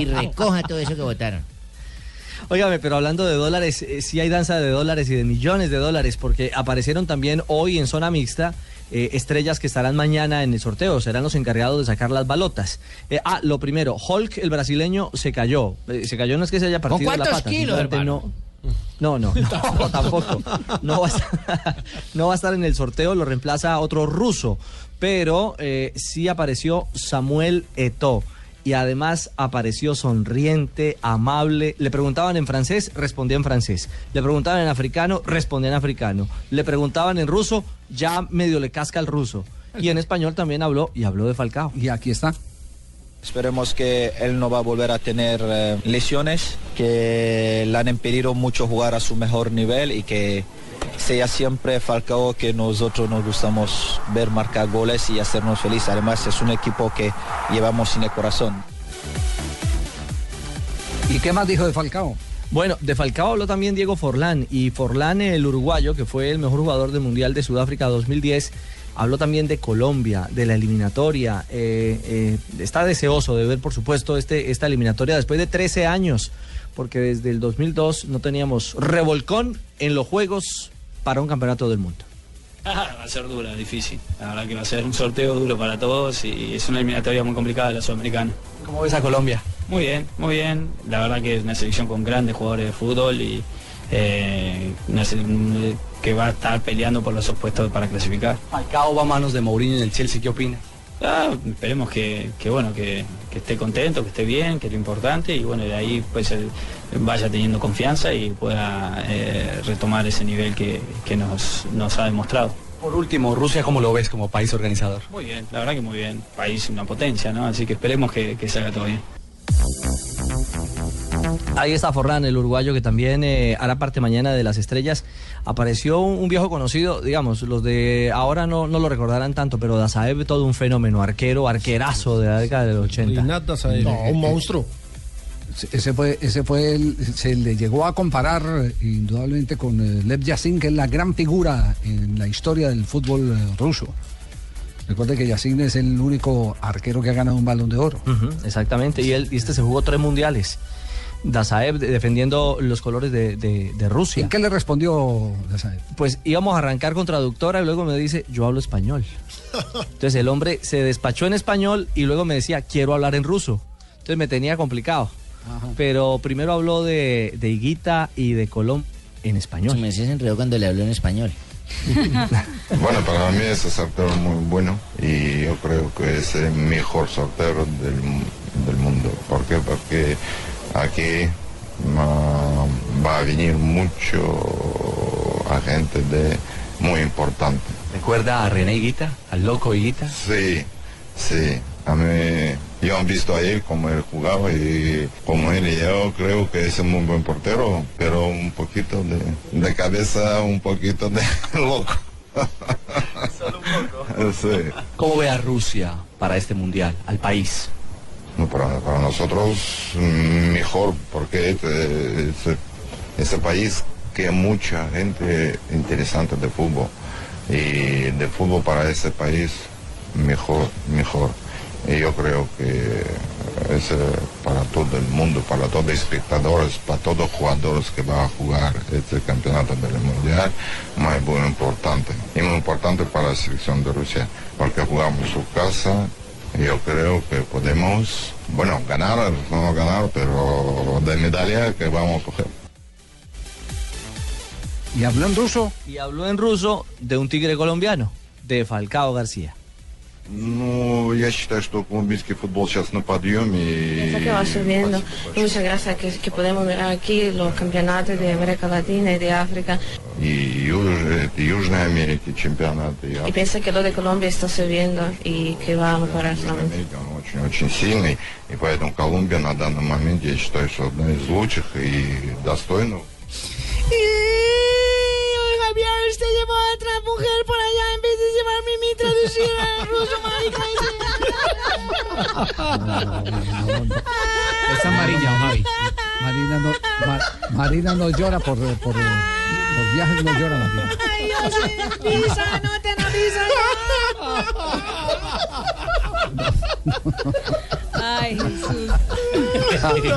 y recoja todo eso que votaron. Óigame, pero hablando de dólares, eh, sí hay danza de dólares y de millones de dólares, porque aparecieron también hoy en zona mixta eh, estrellas que estarán mañana en el sorteo, serán los encargados de sacar las balotas. Eh, ah, lo primero, Hulk, el brasileño, se cayó. Se cayó no es que se haya ¿Con partido la cuántos pata. kilos, hermano? No, no, no, (laughs) no, tampoco. No va, a estar, (laughs) no va a estar en el sorteo, lo reemplaza otro ruso. Pero sí apareció Samuel Eto'o. Y además apareció sonriente, amable. Le preguntaban en francés, respondía en francés. Le preguntaban en africano, respondía en africano. Le preguntaban en ruso, ya medio le casca el ruso. Y en español también habló y habló de Falcao. Y aquí está. Esperemos que él no va a volver a tener eh, lesiones, que le han impedido mucho jugar a su mejor nivel y que sea siempre Falcao que nosotros nos gustamos ver marcar goles y hacernos felices. Además es un equipo que llevamos en el corazón. ¿Y qué más dijo de Falcao? Bueno, de Falcao habló también Diego Forlán y Forlán, el uruguayo, que fue el mejor jugador del Mundial de Sudáfrica 2010, habló también de Colombia, de la eliminatoria. eh, eh, está deseoso de ver, por supuesto, este, esta eliminatoria después de 13 años, porque desde el 2002 no teníamos revolcón en los Juegos para un campeonato del mundo. Ah, (laughs) va a ser dura, difícil. La verdad que va a ser un sorteo duro para todos y es una eliminatoria muy complicada la sudamericana. ¿Cómo ves a Colombia? Muy bien, muy bien. La verdad que es una selección con grandes jugadores de fútbol y eh, una que va a estar peleando por los opuestos para clasificar. Falcao va a manos de Mourinho en el Chelsea, ¿qué opina? Ah, esperemos que, que bueno que, que esté contento, que esté bien, que es lo importante y bueno de ahí pues él vaya teniendo confianza y pueda eh, retomar ese nivel que, que nos, nos ha demostrado. Por último, Rusia, ¿cómo lo ves como país organizador? Muy bien, la verdad que muy bien. País, una potencia, ¿no? Así que esperemos que, que salga todo bien. Ahí está Forlán, el uruguayo que también eh, hará parte mañana de las estrellas. Apareció un, un viejo conocido, digamos, los de ahora no, no lo recordarán tanto, pero Dazaev todo un fenómeno, arquero, arquerazo de la década del 80. No, un monstruo. Ese fue, ese fue el- se le llegó a comparar eh, indudablemente con eh, Lev Yassin, que es la gran figura en la historia del fútbol eh, ruso. Recuerde que Yassin es el único arquero que ha ganado un balón de oro. Exactamente, y, él, y este se jugó tres mundiales. Dazaev de- defendiendo los colores de, de- de Rusia. ¿En qué le respondió Dazaev? Pues íbamos a arrancar con traductora y luego me dice, yo hablo español. (laughs) Entonces el hombre se despachó en español y luego me decía, quiero hablar en ruso. Entonces me tenía complicado. Pero primero habló de, de Higuita y de Colón en español. Me se enredó cuando le habló en español. (laughs) Bueno, para mí es un sorteo muy bueno y yo creo que es el mejor sorteo del, del mundo. ¿Por qué? Porque aquí va a venir mucho agente de muy importante. ¿Recuerda a René Higuita? ¿Al loco Higuita? Sí, sí. A mí, yo he visto a él como él jugaba y como él, y yo creo que es un muy buen portero, pero un poquito de, de cabeza, un poquito de (laughs) loco. Solo un poco. Sí. ¿Cómo ve a Rusia para este mundial, al país? Para, nosotros mm, mejor porque este, este, este país que mucha gente interesante de fútbol y de fútbol para ese país mejor, mejor. Y yo creo que es para todo el mundo, para todos los espectadores, para todos los jugadores que van a jugar este campeonato del mundial, muy, muy importante. Y muy importante para la selección de Rusia, porque jugamos su casa, yo creo que podemos, bueno, ganar, no ganar, pero de medalla que vamos a coger. ¿Y habló en ruso? Y habló en ruso de un tigre colombiano, de Falcao García. Ну, я считаю, что колумбийский футбол сейчас на подъеме. Pienso que va subiendo. Muchas gracias que, que podemos ver aquí los campeonatos de América Latina y de África. И, Юж- Южной Америки чемпионаты, и Y pienso que lo de Colombia está subiendo y que va a mejorar solamente. Америки, он очень-очень сильный. И поэтому Колумбия на данный момент, я считаю, что одна из лучших и достойных. Javier, usted llevó a otra mujer por allá en vez de llevarme mi traducida en ruso, Está Marina, (laughs) Javi. Marina no, Ma- Marina no llora por, por, por viajes, no llora Marina. Ay, yo sé. Visa, no te Ay, Jesús.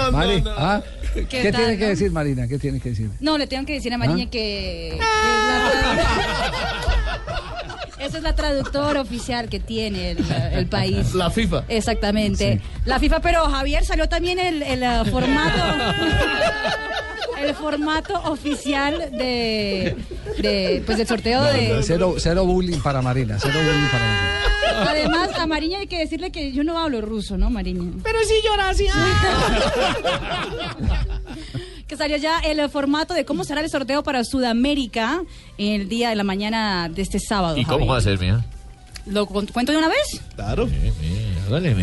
(laughs) Mari, ¿ah? ¿Qué ¿Qué, tal, tiene que decir Marina? ¿Qué tiene que decir? No, le tengo que decir a Mariña ¿Ah? que... que es la- (laughs) Esa es la traductora oficial que tiene el, el país. La FIFA. Exactamente. La FIFA, pero Javier salió también el, el, eh, formato. (laughs) El formato oficial de, de pues del sorteo de. Cero, cero bullying para Marina, cero bullying para Marina. Además, a Mariña hay que decirle que yo no hablo ruso, ¿no, Mariña? Pero si llora así. (laughs) que salió ya el formato de cómo será el sorteo para Sudamérica el día de la mañana de este sábado. ¿Y cómo va a ser, mía? ¿Lo cu- cuento de una vez? Claro.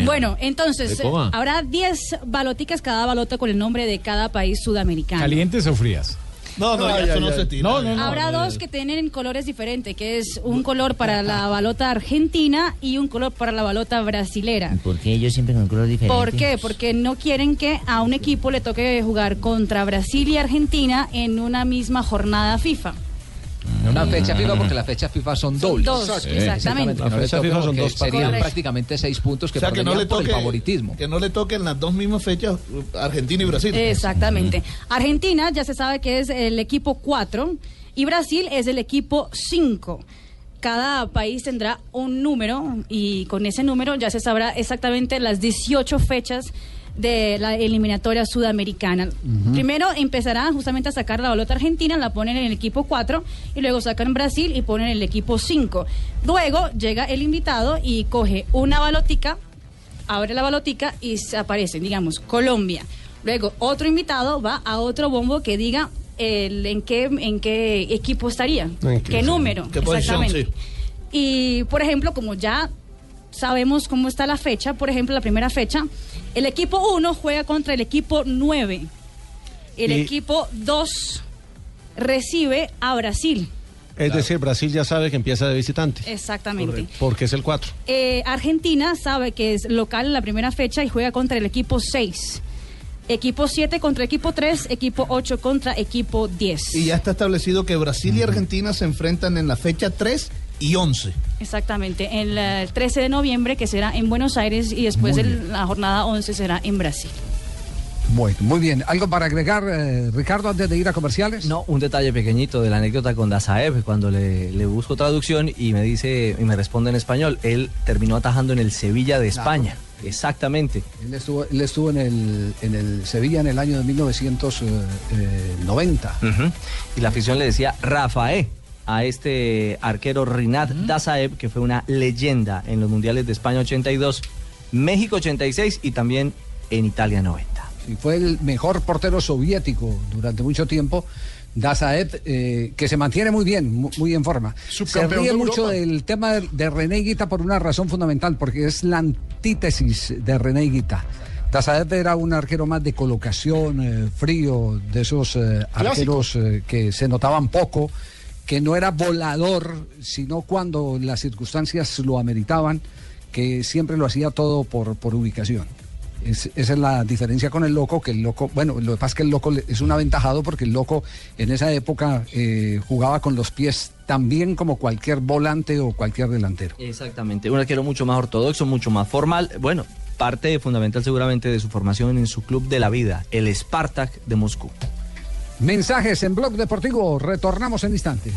Bueno, entonces, eh, habrá 10 baloticas, cada balota con el nombre de cada país sudamericano. ¿Calientes o frías? No, no, ya, esto no se tira. No, no, no. Habrá dos que tienen colores diferentes, que es un color para la balota argentina y un color para la balota brasilera. ¿Por qué ellos siempre con color diferente? ¿Por qué? Porque no quieren que a un equipo le toque jugar contra Brasil y Argentina en una misma jornada FIFA. Una fecha FIFA porque las fechas FIFA son dobles. dos, exactamente. Que no le Las fechas toque FIFA son dos serían partidos. prácticamente seis puntos que, o sea, que no, le perderían por toque, el favoritismo. que no le toquen las dos mismas fechas uh, Argentina y Brasil. Exactamente. Argentina ya se sabe que es el equipo 4 y Brasil es el equipo 5. Cada país tendrá un número y con ese número ya se sabrá exactamente las 18 fechas de la eliminatoria sudamericana. Primero empezarán justamente a sacar la balota argentina, la ponen en el equipo 4 y luego sacan Brasil y ponen el equipo 5. Luego llega el invitado y coge una balotica, abre la balotica y se aparecen, digamos, Colombia. Luego otro invitado va a otro bombo que diga el, en, qué, en qué equipo estaría, ¿En qué, qué- número, qué posición, exactamente. Y por ejemplo, como ya sabemos cómo está la fecha, por ejemplo, la primera fecha, el equipo 1 juega contra el equipo 9. El Y- equipo 2 recibe a Brasil. Es decir, Brasil ya sabe que empieza de visitante. Exactamente. Porque es el 4. Eh, Argentina sabe que es local en la primera fecha y juega contra el equipo 6. Equipo 7 contra equipo 3, equipo 8 contra equipo 10. Y ya está establecido que Brasil y Argentina se enfrentan en la fecha 3 y 11. Exactamente, el eh, 13 de noviembre que será en Buenos Aires y después el- la jornada 11 será en Brasil. Bueno, muy bien. ¿Algo para agregar, eh, Ricardo, antes de ir a comerciales? No, un detalle pequeñito de la anécdota con Dazaev, cuando le, le busco traducción y me dice y me responde en español, él terminó atajando en el Sevilla de España. Exactamente. Él estuvo, él estuvo en, el, en el Sevilla en el año de 1990. Ujú. Y la afición le decía Rafael a este arquero Rinat Dazaev, que fue una leyenda en los mundiales de España 82, México 86 y también en Italia 90. Y fue el mejor portero soviético durante mucho tiempo. Dazaev, eh, que se mantiene muy bien, mu- muy en forma. Se ríe de mucho del tema de, de René Guita por una razón fundamental, porque es la antítesis de René Guita. Dazaev era un arquero más de colocación, eh, frío, de esos eh, arqueros eh, que se notaban poco, que no era volador, sino cuando las circunstancias lo ameritaban, que siempre lo hacía todo por, por ubicación. Es- esa es la diferencia con el loco, que el loco, bueno, lo que pasa es que el loco es un aventajado porque el loco en esa época eh, jugaba con los pies tan bien como cualquier volante o cualquier delantero. Exactamente, un arquero mucho más ortodoxo, mucho más formal. Bueno, parte fundamental seguramente de su formación en su club de la vida, el Spartak de Moscú. Mensajes en Blog Deportivo, retornamos en instantes.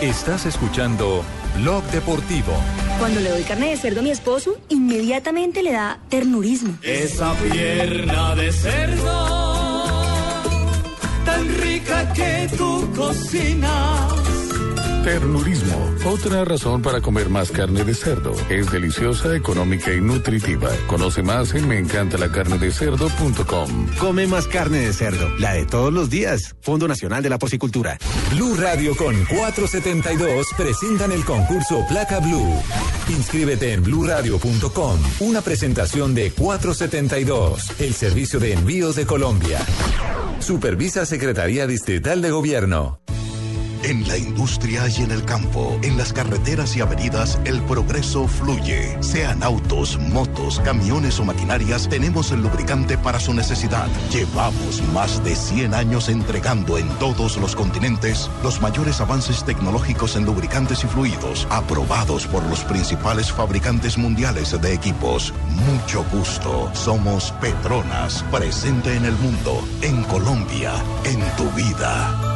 Estás escuchando Blog Deportivo. Cuando le doy carne de cerdo a mi esposo, inmediatamente le da ternurismo. Esa pierna de cerdo, tan rica que tú cocinas. Ternurismo, otra razón para comer más carne de cerdo. Es deliciosa, económica y nutritiva. Conoce más en meencantalacarnedecerdo.com. Come más carne de cerdo, la de todos los días. Fondo Nacional de la Porcicultura. Blue Radio con 472 presentan el concurso Placa Blue. Inscríbete en bluradio.com. Una presentación de 472, el servicio de envíos de Colombia. Supervisa Secretaría Distrital de Gobierno. En la industria y en el campo, en las carreteras y avenidas, el progreso fluye. Sean autos, motos, camiones o maquinarias, tenemos el lubricante para su necesidad. Llevamos más de 100 años entregando en todos los continentes los mayores avances tecnológicos en lubricantes y fluidos, aprobados por los principales fabricantes mundiales de equipos. Mucho gusto. Somos Petronas, presente en el mundo, en Colombia, en tu vida.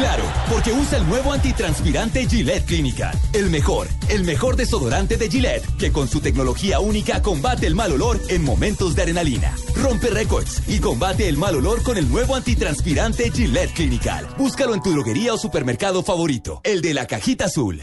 Claro, porque usa el nuevo antitranspirante Gillette Clinical. El mejor, el mejor desodorante de Gillette, que con su tecnología única combate el mal olor en momentos de adrenalina. Rompe récords y combate el mal olor con el nuevo antitranspirante Gillette Clinical. Búscalo en tu droguería o supermercado favorito, el de la cajita azul.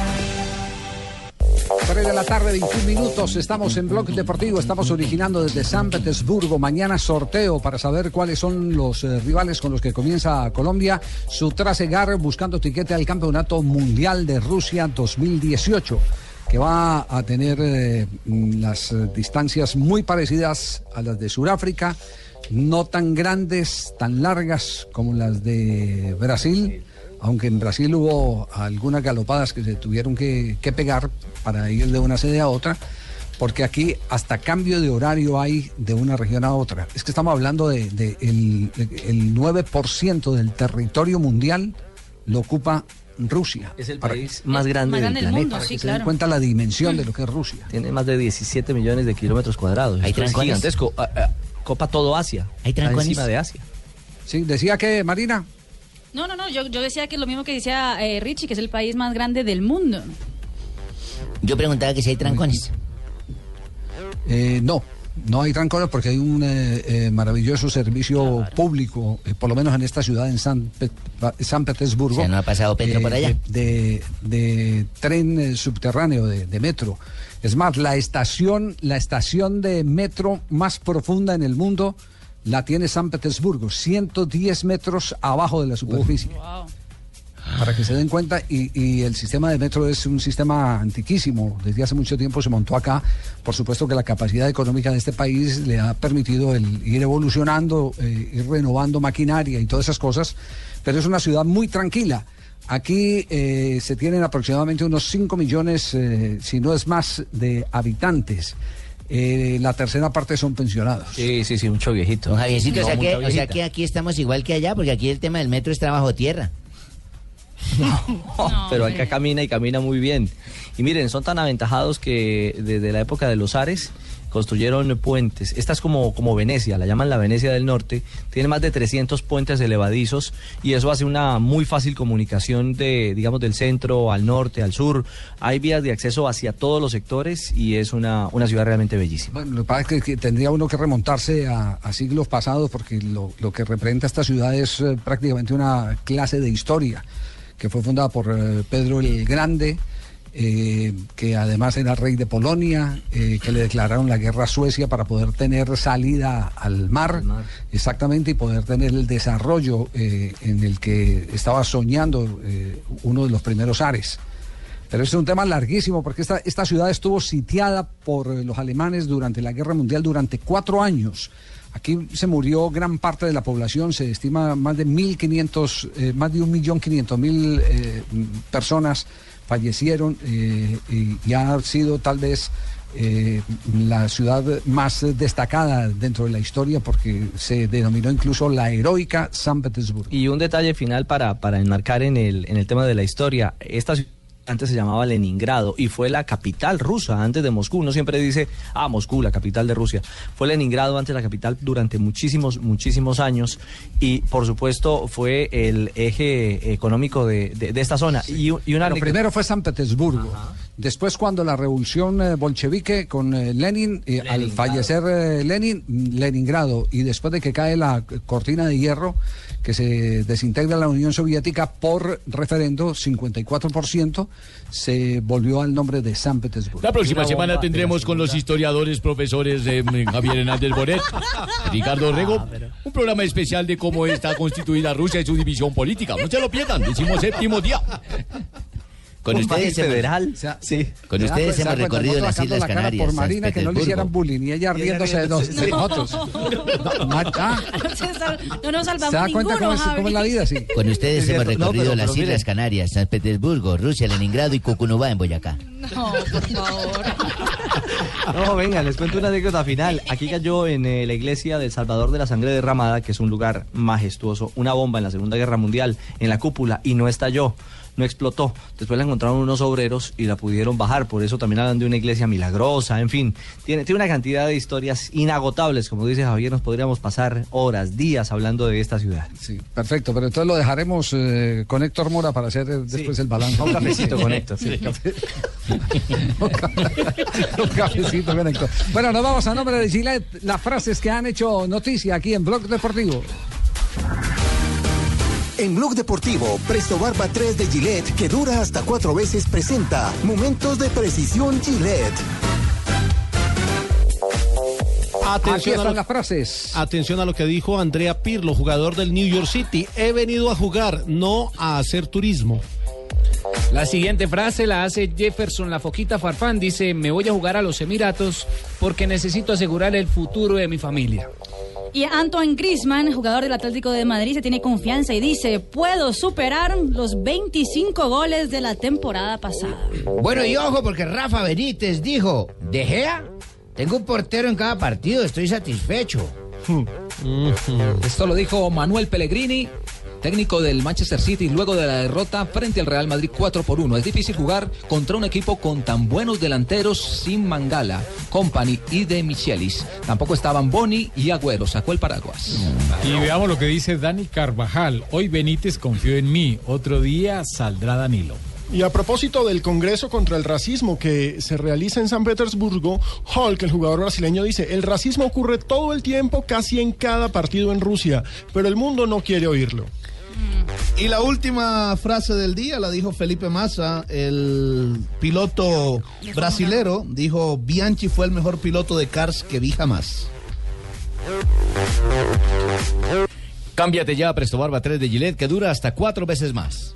3 de la tarde, 21 minutos. Estamos en Blog Deportivo. Estamos originando desde San Petersburgo. Mañana sorteo para saber cuáles son los eh, rivales con los que comienza Colombia. Su trasegar buscando tiquete al Campeonato Mundial de Rusia 2018 que va a tener eh, mm, las eh, distancias muy parecidas a las de Sudáfrica, no tan grandes, tan largas como las de Brasil, aunque en Brasil hubo algunas galopadas que se tuvieron que, que pegar para ir de una sede a otra, porque aquí hasta cambio de horario hay de una región a otra. Es que estamos hablando de, de el, el 9% del territorio mundial lo ocupa Rusia. Es el Para- país más grande Más del grande del planeta. mundo, para sí, que se den claro. cuenta la dimensión de lo que es Rusia. Tiene más de 17 millones de kilómetros cuadrados. ¿Hay es gigantesco. Ah, ah, Copa todo Asia. ¿Hay trancones? encima de Asia. Sí, decía que Marina. No, no, no, yo, yo decía que es lo mismo que decía eh, Richie, que es el país más grande del mundo. Yo preguntaba que si hay trancones. Eh, no, no hay trancones porque hay un eh, eh, maravilloso servicio público, eh, por lo menos en esta ciudad, en San, Pe- San Petersburgo. O sea, ¿no ha pasado Petro eh, por allá? De, de tren eh, subterráneo, de, de metro. Es más, la estación, la estación de metro más profunda en el mundo la tiene San Petersburgo, 110 metros abajo de la superficie. Para que se den cuenta, y, y el sistema de metro es un sistema antiquísimo, desde hace mucho tiempo se montó acá, por supuesto que la capacidad económica de este país le ha permitido el ir evolucionando, eh, ir renovando maquinaria y todas esas cosas, pero es una ciudad muy tranquila. Aquí eh, se tienen aproximadamente unos 5 millones, eh, si no es más, de habitantes. Eh, la tercera parte son pensionados. Sí, sí, sí, mucho viejito. Don Javiercito, o, No, sea que, o sea que aquí estamos igual que allá, porque aquí el tema del metro es trabajo tierra. (laughs) pero acá camina y camina muy bien. Y miren, son tan aventajados que desde la época de los Ares construyeron puentes. Esta es como, como Venecia, la llaman la Venecia del Norte. Tiene más de 300 puentes elevadizos y eso hace una muy fácil comunicación de, digamos, del centro al norte, al sur. Hay vías de acceso hacia todos los sectores y es una, una ciudad realmente bellísima. Lo que pasa es que, tendría uno que remontarse a, a siglos pasados porque lo, lo que representa esta ciudad es eh, prácticamente una clase de historia que fue fundada por eh, Pedro el Grande, eh, que además era rey de Polonia, eh, que le declararon la guerra a Suecia para poder tener salida al mar, exactamente, y poder tener el desarrollo eh, en el que estaba soñando uno de los primeros ares. Pero es un tema larguísimo porque esta, esta ciudad estuvo sitiada por los alemanes durante la Guerra Mundial durante cuatro años. Aquí se murió gran parte de la población, se estima más de 1.500, eh, más de 1.500.000 eh, mm, personas fallecieron eh, y, y ha sido tal vez eh, la ciudad más destacada dentro de la historia porque se denominó incluso la heroica San Petersburgo. Y un detalle final para, para enmarcar en el, en el tema de la historia. Esta ciudad antes se llamaba Leningrado y fue la capital rusa antes de Moscú. Uno siempre dice, ah, Moscú, la capital de Rusia. Fue Leningrado antes la capital durante muchísimos, muchísimos años y por supuesto fue el eje económico de, de- de esta zona. Y, y una Pero anécdota- primero fue San Petersburgo. Después, cuando la revolución eh, bolchevique con eh, Lenin, eh, al fallecer eh, Lenin, mm, Leningrado, y después de que cae la cortina de hierro, que se desintegra la Unión Soviética por referendo, 54%, se volvió al nombre de San Petersburgo. La próxima semana tendremos con los historiadores, profesores eh, Javier Hernández Bonet, (laughs) Ricardo Rego, un programa especial de cómo está constituida Rusia y su división política. No se lo pierdan, decimos séptimo día. Con Un ustedes país federal. Sí. Con ¿Se da ustedes da hemos recorrido las Islas la Canarias, Por Marina, que no le hicieran bullying y ella riéndose de nos- de nosotros. (laughs) No, nos salvamos ¿Se da cuenta cómo es, cómo es la vida? Sí. Con ustedes Es hemos recorrido las Islas. Canarias, San Petersburgo, Rusia, Leningrado y Cucunubá en Boyacá. No, por favor. (laughs) No, venga, les cuento una anécdota final. Aquí cayó en eh, la iglesia del Salvador de la Sangre Derramada, que es un lugar majestuoso, una bomba en la Segunda Guerra Mundial en la cúpula y no estalló, no explotó. Después la encontraron unos obreros y la pudieron bajar, por eso también hablan de una iglesia milagrosa, en fin, tiene, tiene una cantidad de historias inagotables, como dice Javier, nos podríamos pasar horas, días hablando de esta ciudad. Sí, perfecto, pero entonces lo dejaremos eh, con Héctor Mora para hacer eh, después el (laughs) balance. Un cafecito con Héctor. Sí, (laughs) un cafecito con Héctor. Bueno, nos vamos a nombre de Gillette, las frases que han hecho noticia aquí en Blog Deportivo. En Blog Deportivo, Presto Barba 3 de Gillette, que dura hasta cuatro veces, presenta Momentos de Precisión Gillette. Aquí Atención a, lo, las frases. atención a lo que dijo Andrea Pirlo, jugador del New York City. He venido a jugar, no a hacer turismo. La siguiente frase la hace Jefferson La Foquita Farfán. Dice, me voy a jugar a los Emiratos porque necesito asegurar el futuro de mi familia. Y Antoine Griezmann, jugador del Atlético de Madrid, se tiene confianza y dice, puedo superar los 25 goles de la temporada pasada. Bueno, y ojo, porque Rafa Benítez dijo, ¿De Gea? Tengo un portero en cada partido, estoy satisfecho. (laughs) Esto lo dijo Manuel Pellegrini, técnico del Manchester City, luego de la derrota frente al Real Madrid 4 por 1. Es difícil jugar contra un equipo con tan buenos delanteros sin Mangala, Company y de Michelis. Tampoco estaban Boni y Agüero. Sacó el paraguas. Y veamos lo que dice Dani Carvajal. Hoy Benítez confió en mí. Otro día saldrá Danilo. Y a propósito del Congreso contra el Racismo que se realiza en San Petersburgo, Hulk, el jugador brasileño, dice, el racismo ocurre todo el tiempo, casi en cada partido en Rusia, pero el mundo no quiere oírlo. Y la última frase del día la dijo Felipe Massa, el piloto brasilero. Dijo, Bianchi fue el mejor piloto de cars que vi jamás. Cámbiate ya a Presto Barba 3 de Gillette, que dura hasta cuatro veces más.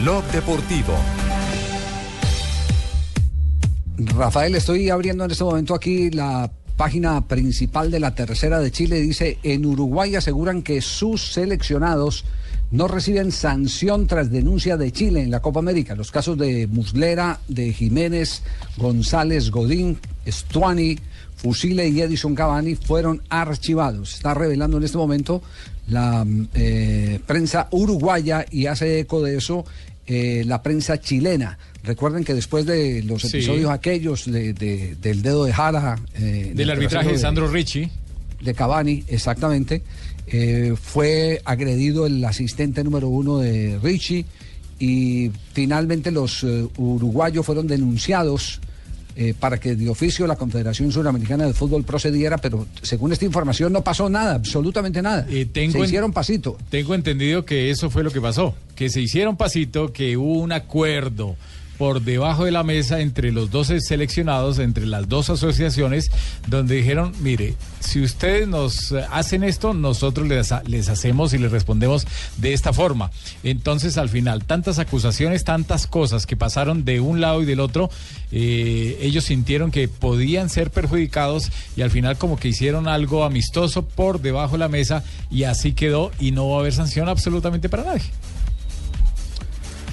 Blog Deportivo. Rafael, estoy abriendo en este momento aquí la página principal de la tercera de Chile. Dice, en Uruguay aseguran que sus seleccionados no reciben sanción tras denuncia de Chile en la Copa América. Los casos de Muslera, de Jiménez, González, Godín, Stuani, Fusile y Edison Cavani fueron archivados. Está revelando en este momento la eh, prensa uruguaya y hace eco de eso eh, la prensa chilena. Recuerden que después de los Sí. episodios aquellos de- de- del dedo de Jara, eh, Del el arbitraje de Sandro Ricci. de Cavani, exactamente, fue agredido el asistente número uno de Richie y finalmente los uruguayos fueron denunciados eh, para que de oficio la Confederación Suramericana de Fútbol procediera, pero según esta información no pasó nada, absolutamente nada. tengo Se hicieron pasito. Tengo entendido que eso fue lo que pasó, que se hicieron pasito, que hubo un acuerdo por debajo de la mesa entre los dos seleccionados, entre las dos asociaciones, donde dijeron, mire, si ustedes nos eh, hacen esto, nosotros les, les hacemos y les respondemos de esta forma. Entonces, al final, tantas acusaciones, tantas cosas que pasaron de un lado y del otro, eh, ellos sintieron que podían ser perjudicados y al final como que hicieron algo amistoso por debajo de la mesa y así quedó y no va a haber sanción absolutamente para nadie.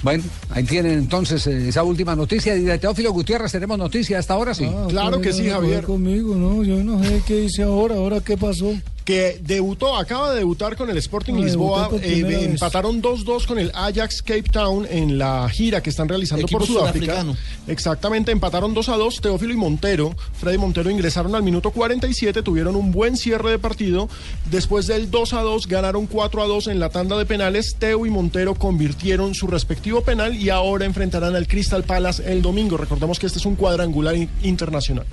Bueno, ahí tienen entonces eh, esa última noticia. Y de Teófilo Gutiérrez tenemos noticia hasta ahora, sí. Claro que sí, Javier. conmigo, no, yo no sé qué hice ahora, ahora qué pasó. Que debutó, acaba de debutar con el Sporting Lisboa. eh, empataron 2-2 con el Ajax Cape Town en la gira que están realizando Equipo por Sudáfrica. sudafricano. Exactamente, empataron 2 a 2. Teófilo y Montero, Freddy Montero ingresaron al minuto 47, tuvieron un buen cierre de partido. Después del 2 a 2, ganaron 4 a 2 en la tanda de penales. Teo y Montero convirtieron su respectivo penal y ahora enfrentarán al Crystal Palace el domingo. Recordemos que este es un cuadrangular in- internacional.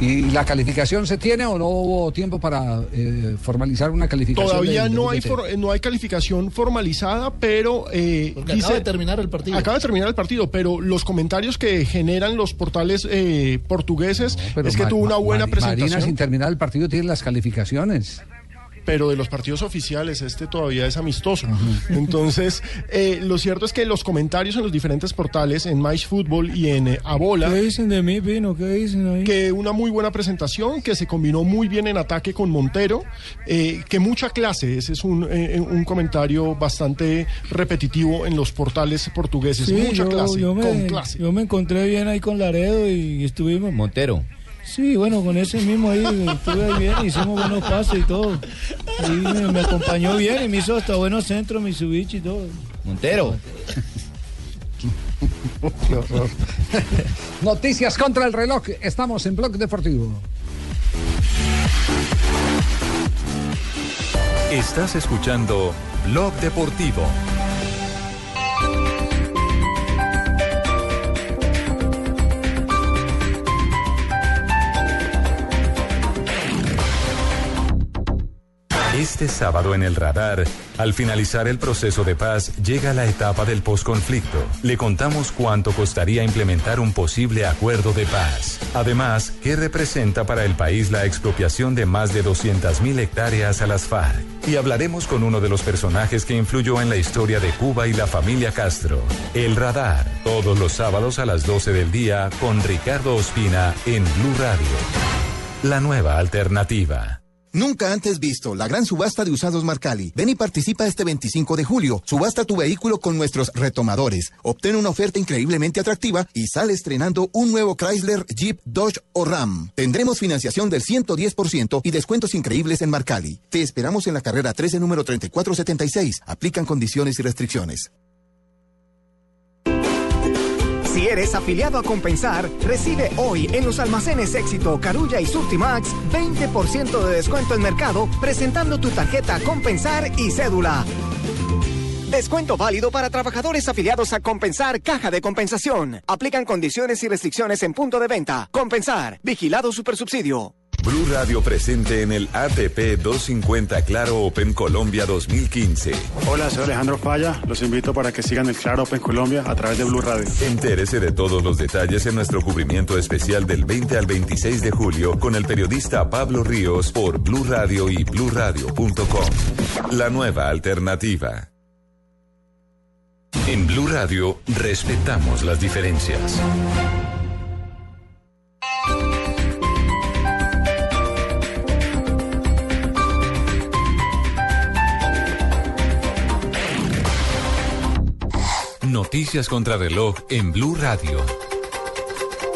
¿Y la calificación se tiene o no hubo tiempo para eh, formalizar una calificación? Todavía no hay, for- no hay calificación formalizada, pero... eh, acaba de terminar el partido. Acaba de terminar el partido, pero los comentarios que generan los portales eh, portugueses es que tuvo una buena Marina, presentación. sin terminar el partido, tiene las calificaciones. Pero de los partidos oficiales este todavía es amistoso. Entonces, eh, lo cierto es que los comentarios en los diferentes portales, en Mais Fútbol y en eh, Abola, ¿Qué dicen de mí, Pino? ¿Qué dicen ahí? que una muy buena presentación, que se combinó muy bien en ataque con Montero, eh, que mucha clase, ese es un, eh, un comentario bastante repetitivo en los portales portugueses, Sí, mucha yo, clase, yo me, con clase. yo me encontré bien ahí con Laredo y estuvimos. Montero. Sí, bueno, con ese mismo ahí estuve ahí bien, hicimos buenos pases y todo. Ahí me, me acompañó bien y me hizo hasta buenos centros, Mitsubishi y todo. Montero. Qué (laughs) horror. Noticias contra el reloj. Estamos en Blog Deportivo. Estás escuchando Blog Deportivo. Este sábado en el radar, al finalizar el proceso de paz, llega la etapa del posconflicto. Le contamos cuánto costaría implementar un posible acuerdo de paz. Además, qué representa para el país la expropiación de más de 200.000 hectáreas a las FARC. Y hablaremos con uno de los personajes que influyó en la historia de Cuba y la familia Castro. El radar, todos los sábados a las 12 del día con Ricardo Ospina en Blue Radio. La nueva alternativa. Nunca antes visto la gran subasta de usados Marcali. Ven y participa este 25 de julio. Subasta tu vehículo con nuestros retomadores. Obtén una oferta increíblemente atractiva y sale estrenando un nuevo Chrysler, Jeep, Dodge o Ram. Tendremos financiación del 110% y descuentos increíbles en Marcali. Te esperamos en la carrera 13 número 3476. Aplican condiciones y restricciones. Si eres afiliado a Compensar, recibe hoy en los almacenes Éxito, Carulla y Surtimax 20% de descuento en mercado presentando tu tarjeta Compensar y cédula. Descuento válido para trabajadores afiliados a Compensar Caja de Compensación. Aplican condiciones y restricciones en punto de venta. Compensar, vigilado supersubsidio. Blue Radio presente en el ATP 250 Claro Open Colombia 2015. Hola, soy Alejandro Falla. Los invito para que sigan el Claro Open Colombia a través de Blue Radio. Entérese de todos los detalles en nuestro cubrimiento especial del 20 al 26 de julio con el periodista Pablo Ríos por Blue Radio y bluradio.com. La nueva alternativa. En Blue Radio respetamos las diferencias. Noticias contra reloj en Blue Radio.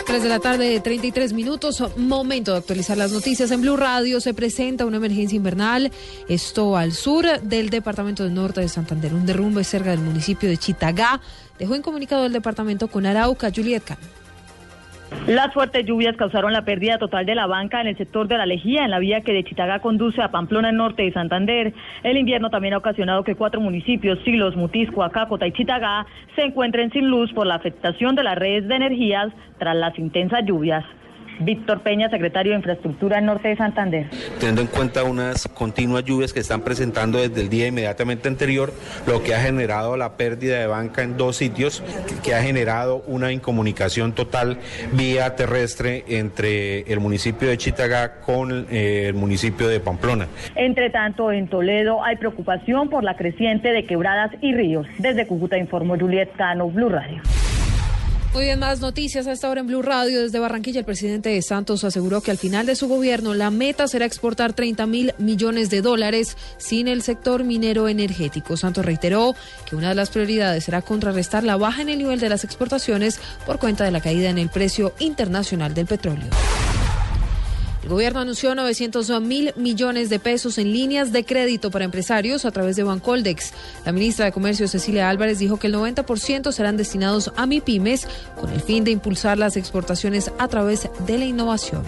3 de la tarde, 33 minutos. Momento de actualizar las noticias. En Blue Radio se presenta una emergencia invernal. Esto al sur del departamento del norte de Santander. Un derrumbe cerca del municipio de Chitagá. Dejó en comunicado el departamento con Arauca, Juliet Cano. Las fuertes lluvias causaron la pérdida total de la banca en el sector de la Lejía, en la vía que de Chitagá conduce a Pamplona, norte de Santander. El invierno también ha ocasionado que cuatro municipios, Silos, Mutisco, Acácota y Chitagá, se encuentren sin luz por la afectación de las redes de energías tras las intensas lluvias. Víctor Peña, secretario de Infraestructura norte de Santander. teniendo en cuenta unas continuas lluvias que están presentando desde el día inmediatamente anterior, lo que ha generado la pérdida de banca en dos sitios, que ha generado una incomunicación total vía terrestre entre el municipio de Chitagá con eh, el municipio de Pamplona. Entre tanto, en Toledo hay preocupación por la creciente de quebradas y ríos. Desde Cúcuta informó Juliet Cano, Blue Radio. Muy bien, más noticias a esta hora en Blue Radio. Desde Barranquilla, el presidente de Santos aseguró que al final de su gobierno la meta será exportar 30 mil millones de dólares sin el sector minero energético. Santos reiteró que una de las prioridades será contrarrestar la baja en el nivel de las exportaciones por cuenta de la caída en el precio internacional del petróleo. El gobierno anunció 900 mil millones de pesos en líneas de crédito para empresarios a través de Bancoldex. La ministra de Comercio, Cecilia Álvarez, dijo que el 90% serán destinados a MIPIMES con el fin de impulsar las exportaciones a través de la innovación.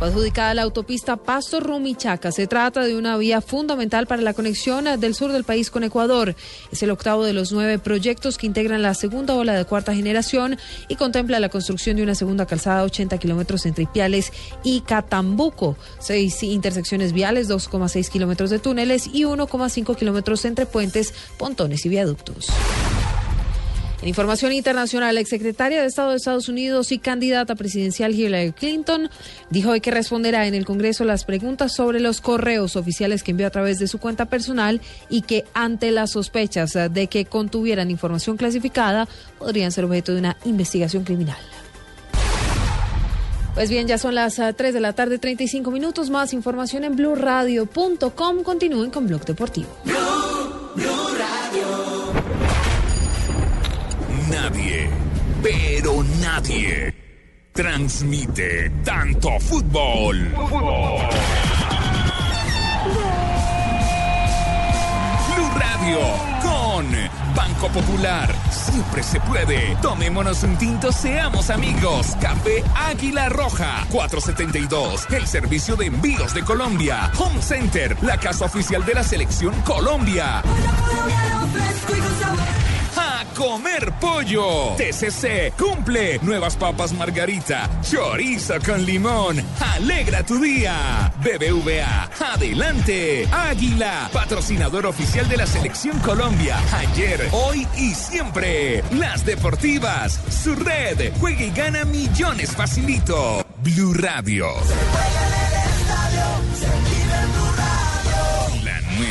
Fue adjudicada la autopista Pasto Rumichaca. Se trata de una vía fundamental para la conexión del sur del país con Ecuador. Es el octavo de los nueve proyectos que integran la segunda ola de cuarta generación y contempla la construcción de una segunda calzada de 80 kilómetros entre Ipiales y Catambuco, seis intersecciones viales, 2,6 kilómetros de túneles y 1,5 kilómetros entre puentes, pontones y viaductos. En información internacional, la exsecretaria de Estado de Estados Unidos y candidata presidencial Hillary Clinton dijo hoy que responderá en el Congreso las preguntas sobre los correos oficiales que envió a través de su cuenta personal y que ante las sospechas de que contuvieran información clasificada podrían ser objeto de una investigación criminal. Pues bien, ya son las 3 de la tarde, 35 minutos más. Información en blurradio.com. Continúen con Blog Deportivo. Nadie, pero nadie, transmite tanto fútbol. Blue Radio con Banco Popular. Siempre se puede. Tomémonos un tinto, seamos amigos. Café Águila Roja 472. El servicio de envíos de Colombia. Home Center, la casa oficial de la selección Colombia. A comer pollo. TCC cumple. Nuevas papas margarita. Chorizo con limón. Alegra tu día. BBVA. Adelante. Águila. Patrocinador oficial de la selección Colombia. Ayer, hoy y siempre. Las deportivas. Su red. Juega y gana millones facilito. Blue Radio.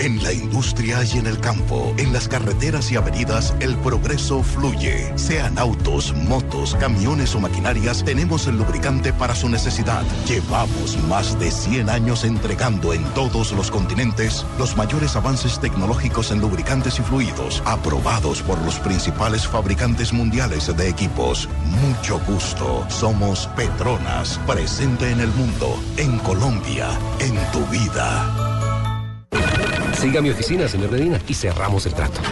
En la industria y en el campo, en las carreteras y avenidas, el progreso fluye. Sean autos, motos, camiones o maquinarias, tenemos el lubricante para su necesidad. Llevamos más de 100 años entregando en todos los continentes los mayores avances tecnológicos en lubricantes y fluidos, aprobados por los principales fabricantes mundiales de equipos. Mucho gusto. Somos Petronas, presente en el mundo, en Colombia, en tu vida. Siga mi oficina, señor Medina, y cerramos el trato.